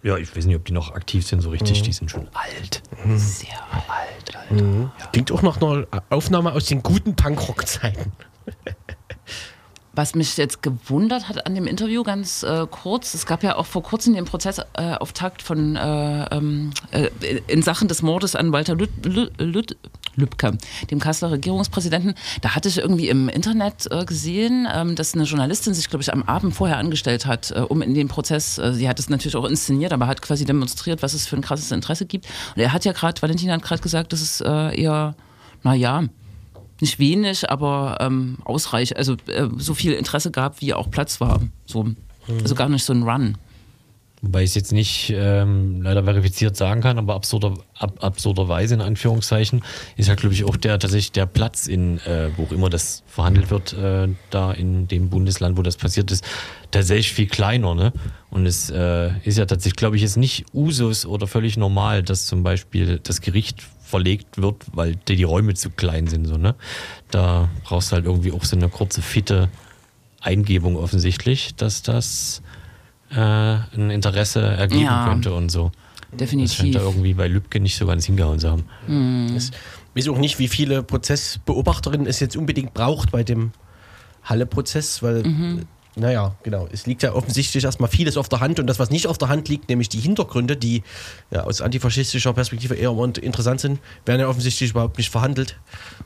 Ja, ich weiß nicht, ob die noch aktiv sind so richtig. Mhm. Die sind schon alt. Mhm. Sehr alt, Alter. Mhm. Ja. Klingt auch nach einer Aufnahme aus den guten Punkrock-Zeiten. *laughs* Was mich jetzt gewundert hat an dem Interview ganz äh, kurz, es gab ja auch vor kurzem den Prozessauftakt äh, von äh, ähm, äh, in Sachen des Mordes an Walter Lüt, Lüt, Lüt, Lübcke, dem Kasseler Regierungspräsidenten. Da hatte ich irgendwie im Internet äh, gesehen, ähm, dass eine Journalistin sich, glaube ich, am Abend vorher angestellt hat, äh, um in den Prozess, sie hat es natürlich auch inszeniert, aber hat quasi demonstriert, was es für ein krasses Interesse gibt. Und er hat ja gerade, Valentin hat gerade gesagt, dass es eher, naja, nicht wenig, aber ähm, ausreichend, also äh, so viel Interesse gab, wie auch Platz war. So. Mhm. Also gar nicht so ein Run. Wobei ich es jetzt nicht ähm, leider verifiziert sagen kann, aber absurder, ab, absurderweise in Anführungszeichen ist ja, glaube ich, auch der tatsächlich der Platz in, äh, wo auch immer das verhandelt wird, äh, da in dem Bundesland, wo das passiert ist, tatsächlich viel kleiner. Ne? Und es äh, ist ja tatsächlich, glaube ich, jetzt nicht Usus oder völlig normal, dass zum Beispiel das Gericht verlegt wird, weil die, die Räume zu klein sind. So, ne? Da brauchst du halt irgendwie auch so eine kurze, fitte Eingebung offensichtlich, dass das äh, ein Interesse ergeben Ja. könnte und so. Das scheint Definitiv. da irgendwie bei Lübcke nicht so ganz hingehauen zu haben. Ich weiß auch nicht, wie viele Prozessbeobachterinnen es jetzt unbedingt braucht bei dem Halle-Prozess, weil, naja, genau, es liegt ja offensichtlich erstmal vieles auf der Hand und das, was nicht auf der Hand liegt, nämlich die Hintergründe, die ja aus antifaschistischer Perspektive eher interessant sind, werden ja offensichtlich überhaupt nicht verhandelt.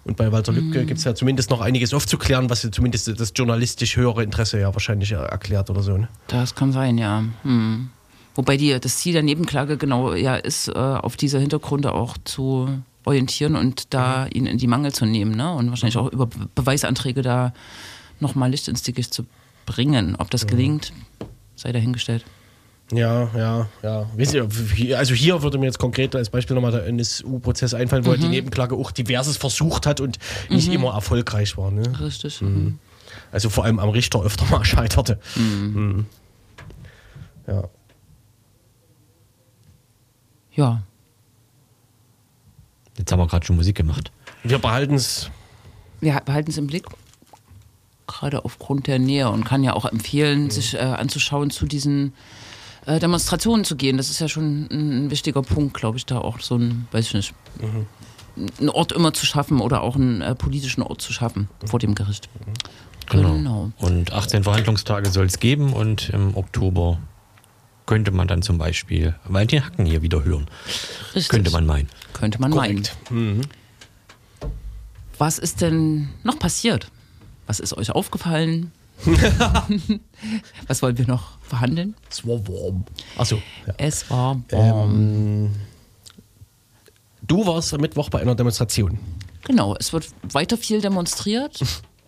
Und bei Walter Lübcke gibt es ja zumindest noch einiges aufzuklären, was ja zumindest das journalistisch höhere Interesse ja wahrscheinlich er- erklärt oder so. Ne? Das kann sein, ja. Hm. Wobei die, das Ziel der Nebenklage genau ja ist, äh, auf diese Hintergründe auch zu orientieren und da ihn in die Mangel zu nehmen. Ne? Und wahrscheinlich auch über Be- Beweisanträge da nochmal Licht ins Dickicht zu bringen. Ob das gelingt, sei dahingestellt. Ja, ja, ja. Also hier würde mir jetzt konkret als Beispiel nochmal der NSU-Prozess einfallen, wo halt die Nebenklage auch diverses versucht hat und nicht immer erfolgreich war. Ne? Richtig. Mhm. Also vor allem am Richter öfter mal *laughs* scheiterte. Mhm. Ja. Ja. Jetzt haben wir gerade schon Musik gemacht. Wir behalten es. Wir behalten es im Blick, gerade aufgrund der Nähe und kann ja auch empfehlen, sich äh, anzuschauen, zu diesen äh, Demonstrationen zu gehen. Das ist ja schon ein, ein wichtiger Punkt, glaube ich, da auch so ein, weiß ich nicht, einen Ort immer zu schaffen oder auch einen äh, politischen Ort zu schaffen vor dem Gericht. Genau. Und 18 Verhandlungstage soll es geben und im Oktober könnte man dann zum Beispiel Valentin Hacken hier wieder hören. Richtig. Könnte man meinen. Könnte man Korrekt. meinen. Was ist denn noch passiert? Was ist euch aufgefallen? *laughs* Was wollen wir noch verhandeln? Es war warm. Achso. Ja. Es war warm. Du warst am Mittwoch bei einer Demonstration. Genau, es wird weiter viel demonstriert.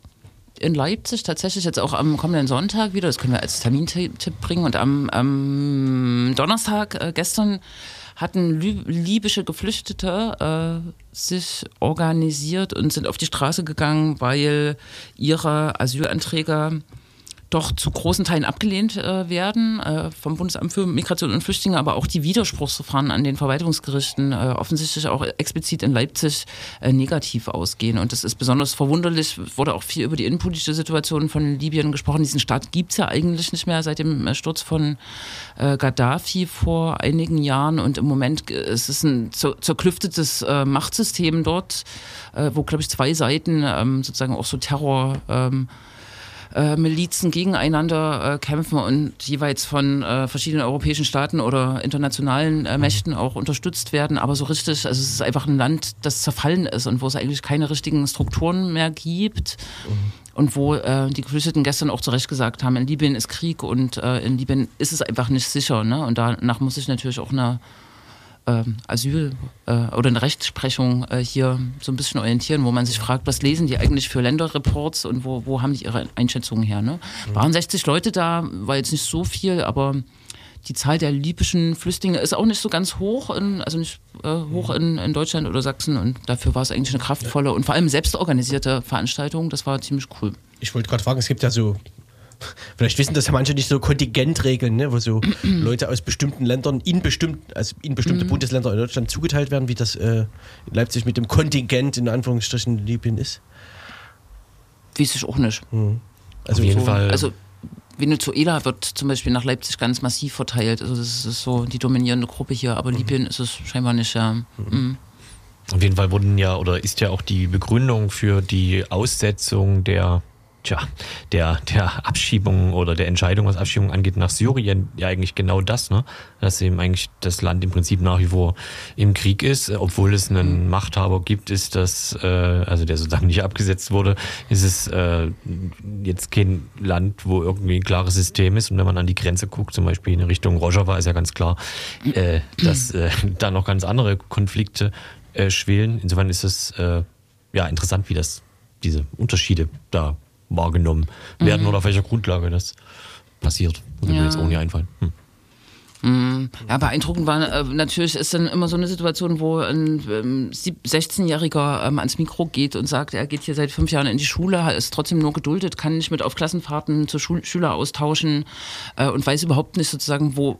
*laughs* In Leipzig tatsächlich jetzt auch am kommenden Sonntag wieder, das können wir als Termintipp bringen. Und am, am Donnerstag äh, gestern hatten libysche Geflüchtete äh, sich organisiert und sind auf die Straße gegangen, weil ihre Asylanträge doch zu großen Teilen abgelehnt äh, werden äh, vom Bundesamt für Migration und Flüchtlinge, aber auch die Widerspruchsverfahren an den Verwaltungsgerichten äh, offensichtlich auch explizit in Leipzig äh, negativ ausgehen. Und das ist besonders verwunderlich. Wurde auch viel über die innenpolitische Situation von Libyen gesprochen. Diesen Staat gibt's ja eigentlich nicht mehr seit dem äh, Sturz von äh, Gaddafi vor einigen Jahren. Und im Moment äh, es ist ein zer zerklüftetes Machtsystem dort, wo, glaube ich, zwei Seiten ähm, sozusagen auch so Terror ähm, äh, Milizen gegeneinander äh, kämpfen und jeweils von äh, verschiedenen europäischen Staaten oder internationalen äh, Mächten auch unterstützt werden. Aber so richtig, also es ist einfach ein Land, das zerfallen ist und wo es eigentlich keine richtigen Strukturen mehr gibt. Und wo äh, die Geflüchteten gestern auch zu Recht gesagt haben, in Libyen ist Krieg und äh, in Libyen ist es einfach nicht sicher. Ne? Und danach muss sich natürlich auch eine ähm, Asyl äh, oder eine Rechtsprechung äh, hier so ein bisschen orientieren, wo man sich fragt, was lesen die eigentlich für Länderreports und wo, wo haben die ihre Einschätzungen her? Ne? Waren 60 Leute da, war jetzt nicht so viel, aber die Zahl der libyschen Flüchtlinge ist auch nicht so ganz hoch, in, also nicht äh, hoch in, in Deutschland oder Sachsen und dafür war es eigentlich eine kraftvolle und vor allem selbstorganisierte Veranstaltung. Das war ziemlich cool. Ich wollte gerade fragen, es gibt ja so, vielleicht wissen das ja manche nicht so Kontingentregeln, ne, wo so *clears throat* Leute aus bestimmten Ländern in, bestimmt, also in bestimmte Bundesländer in Deutschland zugeteilt werden, wie das äh, in Leipzig mit dem Kontingent in Anführungsstrichen in Libyen ist. Weiß ich auch nicht. Also Auf jeden so, Fall. Also Venezuela wird zum Beispiel nach Leipzig ganz massiv verteilt. Also das ist so die dominierende Gruppe hier, aber Libyen ist es scheinbar nicht. Ja. Mhm. Auf jeden Fall wurden ja oder ist ja auch die Begründung für die Aussetzung der, tja, der, der Abschiebung oder der Entscheidung, was Abschiebung angeht, nach Syrien ja eigentlich genau das, ne? Dass eben eigentlich das Land im Prinzip nach wie vor im Krieg ist, obwohl es einen Machthaber gibt, ist das, äh, also der sozusagen nicht abgesetzt wurde, ist es äh, jetzt kein Land, wo irgendwie ein klares System ist. Und wenn man an die Grenze guckt, zum Beispiel in Richtung Rojava, ist ja ganz klar, äh, dass äh, *laughs* da noch ganz andere Konflikte äh, schwelen. Insofern ist es äh, ja interessant, wie das diese Unterschiede da wahrgenommen werden oder auf welcher Grundlage das passiert. Würde mir Ja. jetzt auch nicht einfallen. Hm. Ja, beeindruckend war äh, natürlich ist dann immer so eine Situation, wo ein ähm, sieb- 16-Jähriger ähm, ans Mikro geht und sagt, er geht hier seit fünf Jahren in die Schule, ist trotzdem nur geduldet, kann nicht mit auf Klassenfahrten zu Schul Schüler austauschen äh, und weiß überhaupt nicht sozusagen, wo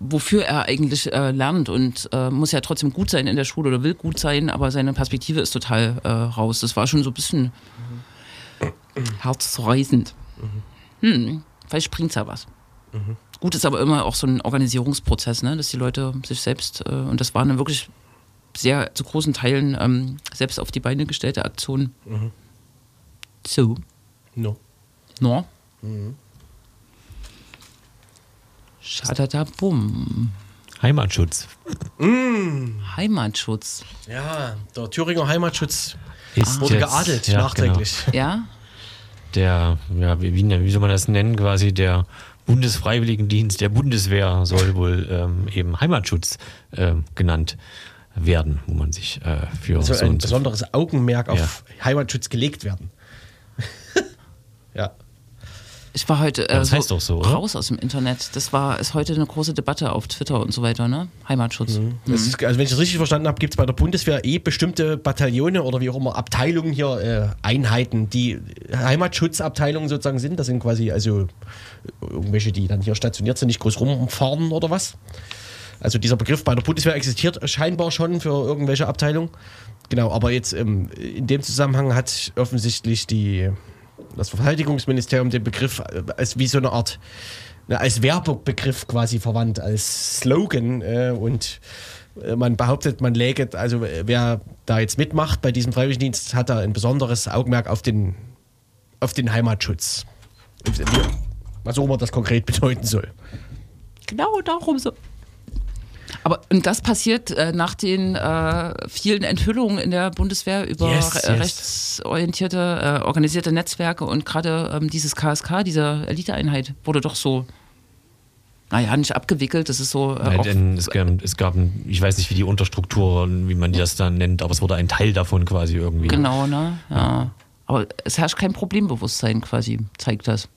wofür er eigentlich äh, lernt und äh, muss ja trotzdem gut sein in der Schule oder will gut sein, aber seine Perspektive ist total äh, raus. Das war schon so ein bisschen herzzerreißend. Hm, vielleicht bringt's ja was. Gut ist aber immer auch so ein Organisierungsprozess, ne? dass die Leute sich selbst, äh, und das war eine wirklich sehr zu großen Teilen ähm, selbst auf die Beine gestellte Aktion. So, No. no. Schadadabum. Heimatschutz Heimatschutz. Ja, der Thüringer Heimatschutz ist wurde jetzt- geadelt, ja, nachträglich. Ja? Der, ja, wie, wie, soll man das nennen, quasi der Bundesfreiwilligendienst der Bundeswehr soll wohl ähm, eben Heimatschutz ähm, genannt werden, wo man sich äh, für Also so ein besonderes Augenmerk auf Heimatschutz gelegt werden. *laughs* ja. Ich war heute äh, Ja, das heißt doch so, oder? raus aus dem Internet. Das war ist heute eine große Debatte auf Twitter und so weiter, ne? Heimatschutz. Das ist, also wenn ich das richtig verstanden habe, gibt es bei der Bundeswehr eh bestimmte Bataillone oder wie auch immer Abteilungen hier, äh, Einheiten, die Heimatschutzabteilungen sozusagen sind. Das sind quasi also irgendwelche, die dann hier stationiert sind, nicht groß rumfahren oder was. Also dieser Begriff bei der Bundeswehr existiert scheinbar schon für irgendwelche Abteilungen. Genau, aber jetzt ähm, in dem Zusammenhang hat offensichtlich die, das Verteidigungsministerium den Begriff äh, als wie so eine Art als Werbebegriff quasi verwandt, als Slogan äh, und äh, man behauptet, man läge, also äh, wer da jetzt mitmacht bei diesem Freiwilligendienst, hat da ein besonderes Augenmerk auf den, auf den Heimatschutz. Was auch immer das konkret *laughs* bedeuten soll. Genau darum so. Aber und das passiert äh, nach den äh, vielen Enthüllungen in der Bundeswehr über Yes, yes. rechtsorientierte, äh, organisierte Netzwerke und gerade ähm, dieses KSK, diese Eliteeinheit, wurde doch so, naja, nicht abgewickelt, das ist so. Äh, Nein, denn es gab, es gab ein, ich weiß nicht, wie die Unterstruktur, wie man die das dann nennt, aber es wurde ein Teil davon quasi irgendwie. genau, ne? Ja. Aber es herrscht kein Problembewusstsein quasi, zeigt das.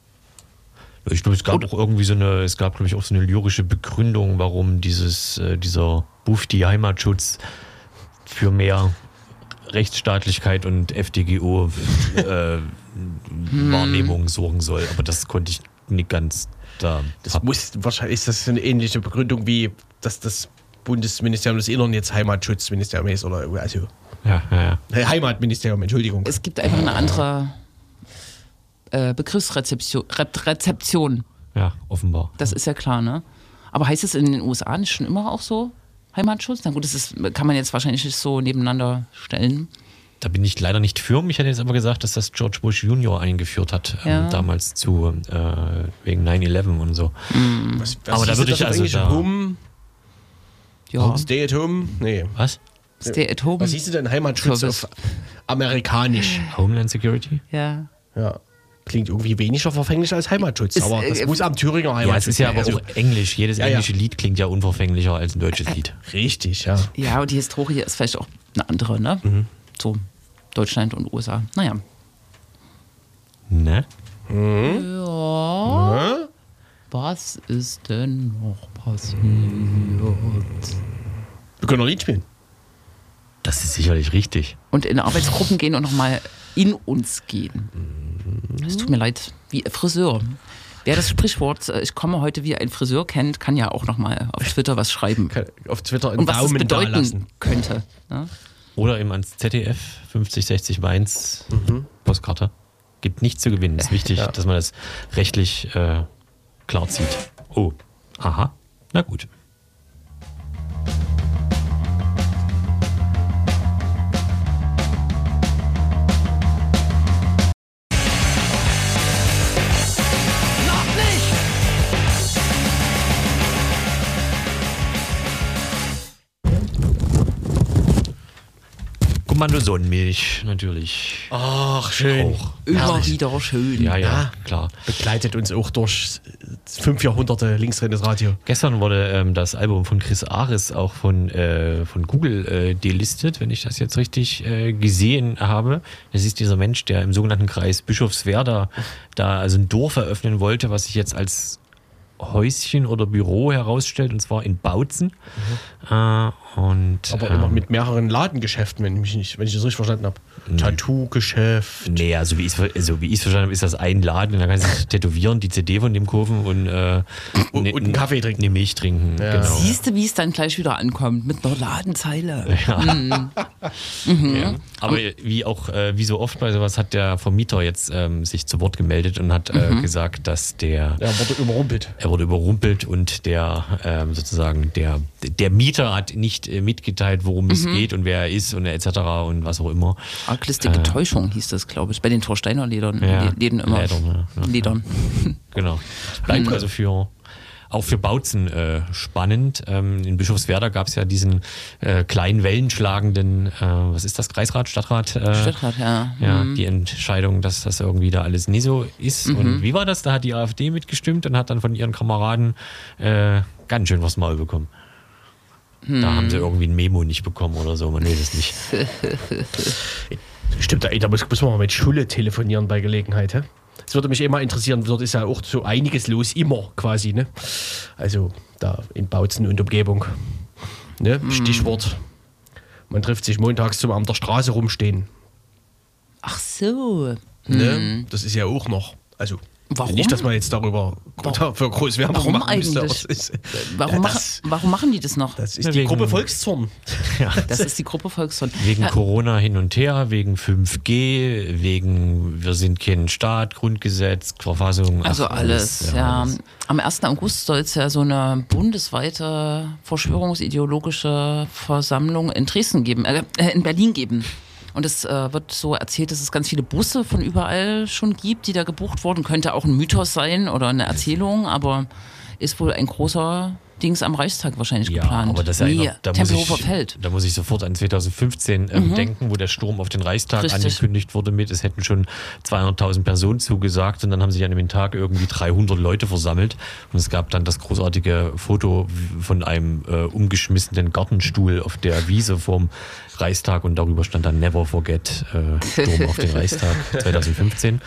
Ich glaube, es gab auch irgendwie so eine, es gab, glaube ich, auch so eine lyrische Begründung, warum dieses, äh, dieser Bufti Heimatschutz für mehr Rechtsstaatlichkeit und FDGO äh, Wahrnehmung sorgen soll. Aber das konnte ich nicht ganz da. Das hab- muss wahrscheinlich ist das eine ähnliche Begründung wie dass das Bundesministerium des Innern jetzt Heimatschutzministerium ist oder also ja, ja, ja. Heimatministerium, Entschuldigung. Es gibt einfach eine andere äh, Begriffsrezeption. Rezeption. ja, offenbar. Das ist ja klar, ne? Aber heißt es in den USA nicht schon immer auch so? Heimatschutz? Na gut, das ist, kann man jetzt wahrscheinlich nicht so nebeneinander stellen. Da bin ich leider nicht für. Mich hat jetzt aber gesagt, dass das George Bush Jr. eingeführt hat, Ja. ähm, damals zu äh, wegen 9-11 und so. Was, was Aber da würde ich also da- Home, Ja, Stay at Home? Nee. Was? stay at home. Was hieß denn Heimatschutz auf amerikanisch? Homeland Security? Ja. Ja. Klingt irgendwie weniger verfänglich als Heimatschutz, Ist, aber das äh, muss am Thüringer Heimatschutz Ja, es ist ja aber sein. auch Englisch. Jedes Ja, ja. englische Lied klingt ja unverfänglicher als ein deutsches Lied. Richtig, ja. Ja, und die Historie ist vielleicht auch eine andere, ne? Mhm. So Deutschland und USA. Naja. Ne? Ja. Was ist denn noch passiert? Wir können noch ein Lied spielen. Das ist sicherlich richtig. Und in Arbeitsgruppen gehen und nochmal in uns gehen. Es tut mir leid, wie Friseur. Wer das Sprichwort, äh, ich komme heute wie ein Friseur kennt, kann ja auch nochmal auf Twitter was schreiben. Auf Twitter einen Und was es Daumen da bedeuten lassen. könnte. Ne? Oder eben ans ZDF 5060 Mainz Mhm. Postkarte. Gibt nichts zu gewinnen. Ist wichtig, dass man das rechtlich äh, klar zieht. Oh, aha. Na gut. Kommando Sonnenmilch, natürlich. Ach, schön. Auch. Immer wieder schön. Ja, ja, Ja. klar. Begleitet uns auch durch fünf Jahrhunderte linksdrehende Radio. Gestern wurde ähm, das Album von Chris Aris auch von, äh, von Google äh, delistet, wenn ich das jetzt richtig äh, gesehen habe. Das ist dieser Mensch, der im sogenannten Kreis Bischofswerda da also ein Dorf eröffnen wollte, was sich jetzt als Häuschen oder Büro herausstellt, und zwar in Bautzen. Äh, und, Aber ähm, immer mit mehreren Ladengeschäften, wenn ich, mich nicht, wenn ich das richtig verstanden habe. Tattoo-Geschäft. Nee, also wie ich es also wie ich's verstanden habe, ist das ein Laden und da kannst du sich tätowieren, die CD von dem kaufen und, äh, Und- ne- und einen Kaffee trinken. Eine Milch trinken, Ja. genau. Siehst du, wie es dann gleich wieder ankommt mit einer Ladenzeile. *laughs* Ja. Aber wie auch äh, wie so oft bei sowas hat der Vermieter jetzt ähm, sich zu Wort gemeldet und hat äh, gesagt, dass der Ja, wurde überrumpelt. er wurde überrumpelt und der ähm, sozusagen der der Mieter hat nicht äh, mitgeteilt, worum es geht und wer er ist und etc. und was auch immer. Arglistige Täuschung hieß das, glaube ich, bei den Torsteiner Ledern, Ja, Läden immer. Ledern, ja. Ledern. *laughs* Genau. Bleibt also für auch für Bautzen äh, spannend. Ähm, in Bischofswerda gab es ja diesen äh, kleinen wellenschlagenden, äh, was ist das, Kreisrat, Stadtrat? Äh, Stadtrat, ja. Ja, die Entscheidung, dass das irgendwie da alles nie so ist. Mhm. Und wie war das? Da hat die AfD mitgestimmt und hat dann von ihren Kameraden äh, ganz schön was Maul bekommen. Da haben sie Hm. irgendwie ein Memo nicht bekommen oder so, man weiß es nicht. *laughs* Stimmt, ey, da muss, muss man mal mit Schule telefonieren bei Gelegenheit. Hä? Das würde mich immer interessieren, dort ist ja auch so einiges los, immer quasi. Ne? Also da in Bautzen und Umgebung. Ne? Stichwort. Man trifft sich montags zum an der Straße rumstehen. Ach so. Ne? Das ist ja auch noch. Also Warum? nicht, dass man jetzt darüber *laughs* für groß Werbung Warum machen müsste, eigentlich? ist, Warum, ja, machen, das, warum machen die das noch? das ist Ja, die wegen- Gruppe Volkszorn. Ja. *laughs* Das ist die Gruppe Volksfront. Wegen Ja, Corona hin und her, wegen 5G, wegen wir sind kein Staat, Grundgesetz, Verfassung. Also ach, alles, ja. alles. Am 1. August soll es ja so eine bundesweite verschwörungsideologische Versammlung in Dresden geben, äh, äh, in Berlin geben. Und es äh, wird so erzählt, dass es ganz viele Busse von überall schon gibt, die da gebucht wurden. Könnte auch ein Mythos sein oder eine Erzählung, aber ist wohl ein großer Dings am Reichstag wahrscheinlich Ja, geplant. aber das nee, erinnert, da, muss ich, Feld. da muss ich sofort an 2015 ähm, denken, wo der Sturm auf den Reichstag Richtig. angekündigt wurde mit, es hätten schon 200.000 Personen zugesagt und dann haben sich an dem Tag irgendwie 300 Leute versammelt und es gab dann das großartige Foto von einem äh, umgeschmissenen Gartenstuhl auf der Wiese vorm Reichstag und darüber stand dann Never Forget äh, Sturm auf den Reichstag *laughs* 2015.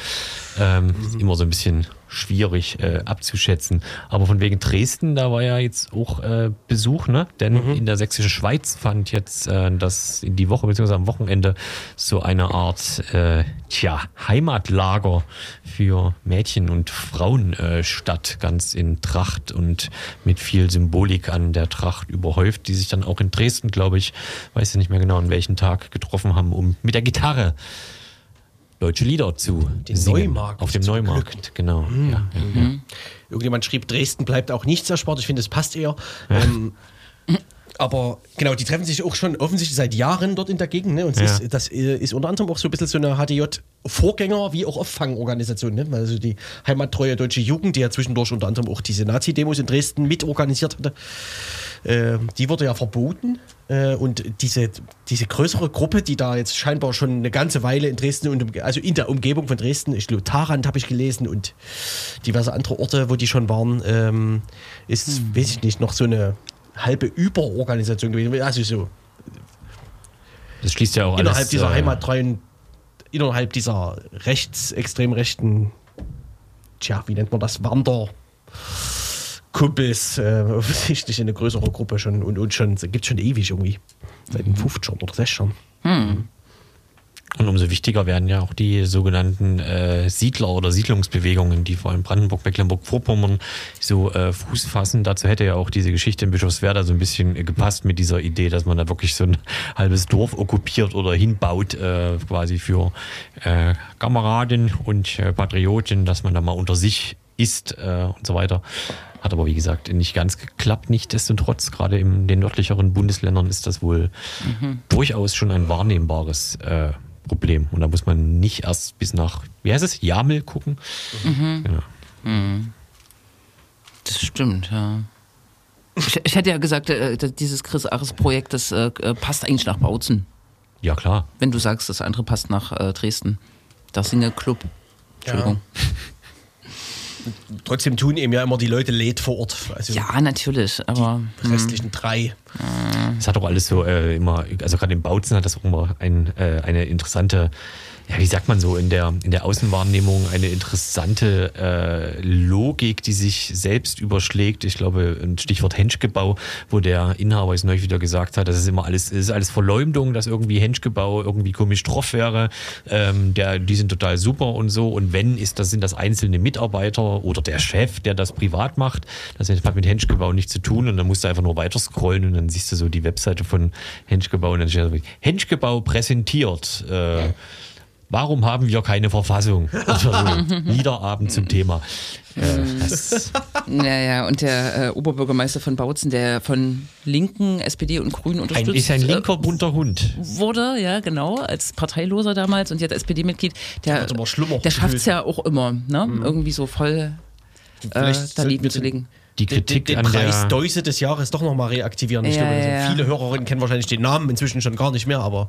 Ähm, ist immer so ein bisschen schwierig äh, abzuschätzen. Aber von wegen Dresden, da war ja jetzt auch äh, Besuch, ne? Denn in der sächsischen Schweiz fand jetzt äh, das in die Woche bzw. am Wochenende so eine Art äh, tja, Heimatlager für Mädchen und Frauen äh, statt, ganz in Tracht und mit viel Symbolik an der Tracht überhäuft, die sich dann auch in Dresden, glaube ich, weiß ja nicht mehr genau an welchen Tag getroffen haben, um mit der Gitarre deutsche Lieder zu Den singen. Neumarkt Auf dem Neumarkt, genau. Ja, ja, ja. Irgendjemand schrieb, Dresden bleibt auch nichts erspart. Ich finde, es passt eher. Ähm, aber genau, die treffen sich auch schon offensichtlich seit Jahren dort in der Gegend. Ne? Und es Ja. ist, das äh, ist unter anderem auch so ein bisschen so eine HDJ-Vorgänger wie auch Auffangorganisation. Ne? Also die heimattreue deutsche Jugend, die ja zwischendurch unter anderem auch diese Nazi-Demos in Dresden mitorganisiert hatte, äh, die wurde ja verboten. Äh, und diese, diese größere Gruppe, die da jetzt scheinbar schon eine ganze Weile in Dresden und also in der Umgebung von Dresden, ich glaube, Tarant habe ich gelesen und diverse andere Orte, wo die schon waren, ähm, ist, weiß ich nicht, noch so eine halbe Überorganisation gewesen. Also so Das schließt ja auch innerhalb alles. dieser äh, heimattreuen, innerhalb dieser rechtsextrem rechten, tja, wie nennt man das, Wander. Kumpels, äh, *laughs* offensichtlich eine größere Gruppe schon und, und schon, gibt schon ewig irgendwie. Seit den 50ern oder 60ern. Und umso wichtiger werden ja auch die sogenannten äh, Siedler- oder Siedlungsbewegungen, die vor allem Brandenburg, Mecklenburg-Vorpommern so äh, Fuß fassen. Dazu hätte ja auch diese Geschichte in Bischofswerda so ein bisschen äh, gepasst mit dieser Idee, dass man da wirklich so ein *laughs* halbes Dorf okkupiert oder hinbaut, äh, quasi für äh, Kameraden und äh, Patrioten, dass man da mal unter sich ist äh, und so weiter. Hat aber wie gesagt nicht ganz geklappt. Nichtsdestotrotz, gerade in den nördlicheren Bundesländern ist das wohl durchaus schon ein wahrnehmbares äh, Problem. Und da muss man nicht erst bis nach, wie heißt es, Jamel gucken. Genau. Das stimmt, ja. Ich, ich hätte ja gesagt, äh, dieses Chris Ares Projekt, das äh, äh, passt eigentlich nach Bautzen. Ja, klar. Wenn du sagst, das andere passt nach äh, Dresden. Das Single Club. Entschuldigung. Trotzdem tun eben ja immer die Leute lädt vor Ort. Also Ja, natürlich, aber die restlichen drei. Es hat auch alles so äh, immer, also gerade in Bautzen hat das auch immer ein, äh, eine interessante ja, wie sagt man so, in der, in der Außenwahrnehmung eine interessante äh, Logik, die sich selbst überschlägt. Ich glaube, ein Stichwort Henschgebau, wo der Inhaber es neulich wieder gesagt hat, das ist immer alles, es ist alles Verleumdung, dass irgendwie Henschgebau irgendwie komisch drauf wäre. Ähm, der, die sind total super und so. Und wenn, ist das, sind das einzelne Mitarbeiter oder der Chef, der das privat macht. Das hat mit Henschgebau nichts zu tun und dann musst du einfach nur weiter scrollen und dann siehst du so die Webseite von Henschgebau und dann steht Henschgebau präsentiert. Äh, Warum haben wir keine Verfassung? *laughs* Oder so. Niederabend zum Thema. Äh, Naja, und der äh, Oberbürgermeister von Bautzen, der von Linken, SPD und Grünen ein, unterstützt ist ein äh, linker bunter Hund. wurde, ja genau, als Parteiloser damals und jetzt SPD-Mitglied, der, der schafft es ja auch immer, ne? irgendwie so voll äh, daneben zu legen. Die Den, den, Kritik den an Preis der, Deuse des Jahres doch nochmal reaktivieren. Ich Ja, glaube, also ja, viele Hörerinnen kennen wahrscheinlich den Namen inzwischen schon gar nicht mehr, aber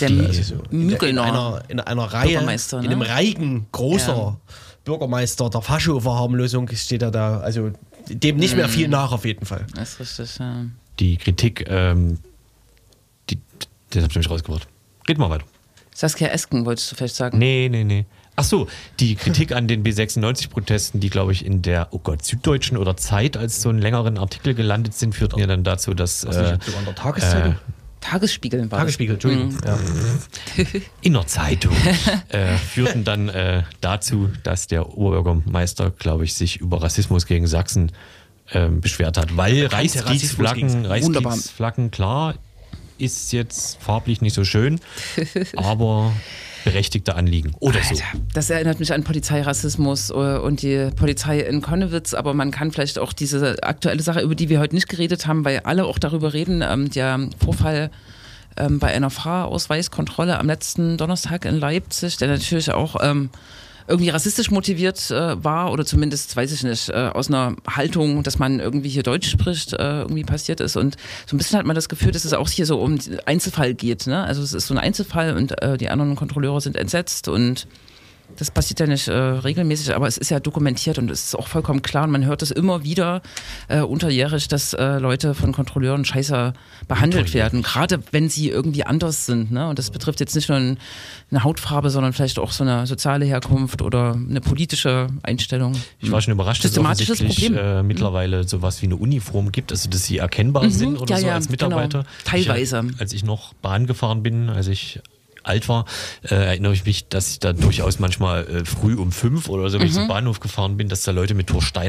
Der in, in, Mügelner. einer, in einer Reihe, Bürgermeister, in einem ne? Reigen großer Ja. Bürgermeister der Fascho-Verharmlosung steht er da. Also dem nicht Mhm. mehr viel nach auf jeden Fall. Das ist richtig, ja. die Kritik, ähm, die, das hab ich nämlich rausgebracht. Geht mal weiter. Saskia Esken wolltest du vielleicht sagen? Nee, nee, nee. Ach so, die Kritik an den B96-Protesten, die, glaube ich, in der, oh Gott, Süddeutschen oder Zeit als so einen längeren Artikel gelandet sind, führten ja dann dazu, dass Was nicht, äh, sogar in der Tageszeitung? Tagesspiegel war Tagesspiegel, Entschuldigung. Mhm. Ja. in der Zeitung äh, führten dann äh, dazu, dass der Oberbürgermeister, glaube ich, sich über Rassismus gegen Sachsen ähm, beschwert hat. Weil Reichskriegsflaggen, Reichskriegsflaggen, klar, ist jetzt farblich nicht so schön, *laughs* aber berechtigte Anliegen. Oder so. Alter, das erinnert mich an Polizeirassismus äh, und die Polizei in Konnewitz, aber man kann vielleicht auch diese aktuelle Sache, über die wir heute nicht geredet haben, weil alle auch darüber reden, ähm, der Vorfall ähm, bei einer Fahrausweiskontrolle am letzten Donnerstag in Leipzig, der natürlich auch ähm, irgendwie rassistisch motiviert äh, war oder zumindest, weiß ich nicht, äh, aus einer Haltung, dass man irgendwie hier Deutsch spricht, äh, irgendwie passiert ist. Und so ein bisschen hat man das Gefühl, dass es auch hier so um Einzelfall geht. Ne? Also es ist so ein Einzelfall und äh, die anderen Kontrolleure sind entsetzt und das passiert ja nicht äh, regelmäßig, aber es ist ja dokumentiert und es ist auch vollkommen klar und man hört es immer wieder äh, unterjährig, dass äh, Leute von Kontrolleuren scheiße behandelt werden, gerade wenn sie irgendwie anders sind. Ne? Und das betrifft jetzt nicht nur ein, eine Hautfarbe, sondern vielleicht auch so eine soziale Herkunft oder eine politische Einstellung. Ich war schon überrascht, dass es Problem. äh, mittlerweile sowas wie eine Uniform gibt, also dass sie erkennbar sind oder Ja, so als Mitarbeiter. genau. Teilweise. Ich, als ich noch Bahn gefahren bin, als ich alt war, äh, erinnere ich mich, dass ich da durchaus manchmal äh, früh um fünf oder so, wenn ich zum Bahnhof gefahren bin, dass da Leute mit Thorsteiner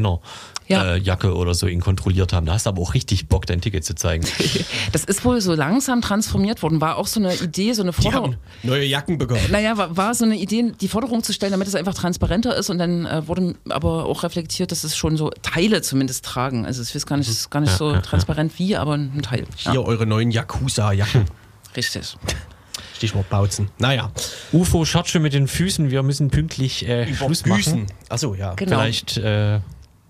Mhm. Ja. äh, Jacke oder so ihn kontrolliert haben. Da hast du aber auch richtig Bock, dein Ticket zu zeigen. *laughs* Das ist wohl so langsam transformiert worden, war auch so eine Idee, so eine Forderung. haben neue Jacken bekommen. Naja, war, war so eine Idee, die Forderung zu stellen, damit es einfach transparenter ist und dann äh, wurde aber auch reflektiert, dass es schon so Teile zumindest tragen. Also ich weiß gar nicht, es ist gar nicht so transparent wie, aber ein Teil. Hier eure neuen Yakuza-Jacken. Richtig. Stichwort Bautzen. Naja, UFO Scherze mit den Füßen, wir müssen pünktlich äh, Schluss machen. Büßen. Achso, ja. Genau. Vielleicht äh,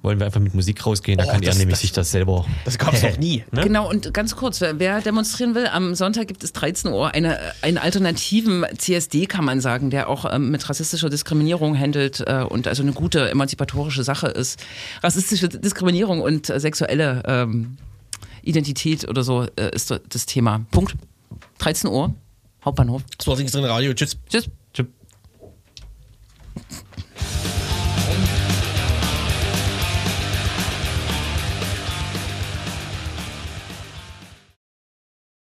wollen wir einfach mit Musik rausgehen, da Oh, kann das- er nämlich das- sich das selber. Das gab's noch *laughs* nie. Ne? Genau, und ganz kurz, wer, wer demonstrieren will, am Sonntag gibt es 13 Uhr eine, einen alternativen CSD, kann man sagen, der auch ähm, mit rassistischer Diskriminierung handelt äh, und also eine gute emanzipatorische Sache ist. Rassistische Diskriminierung und äh, sexuelle ähm, Identität oder so äh, ist das Thema. Punkt. 13 Uhr, Hauptbahnhof. Das war Dings drin Radio. Tschüss. Tschüss. Tschüss.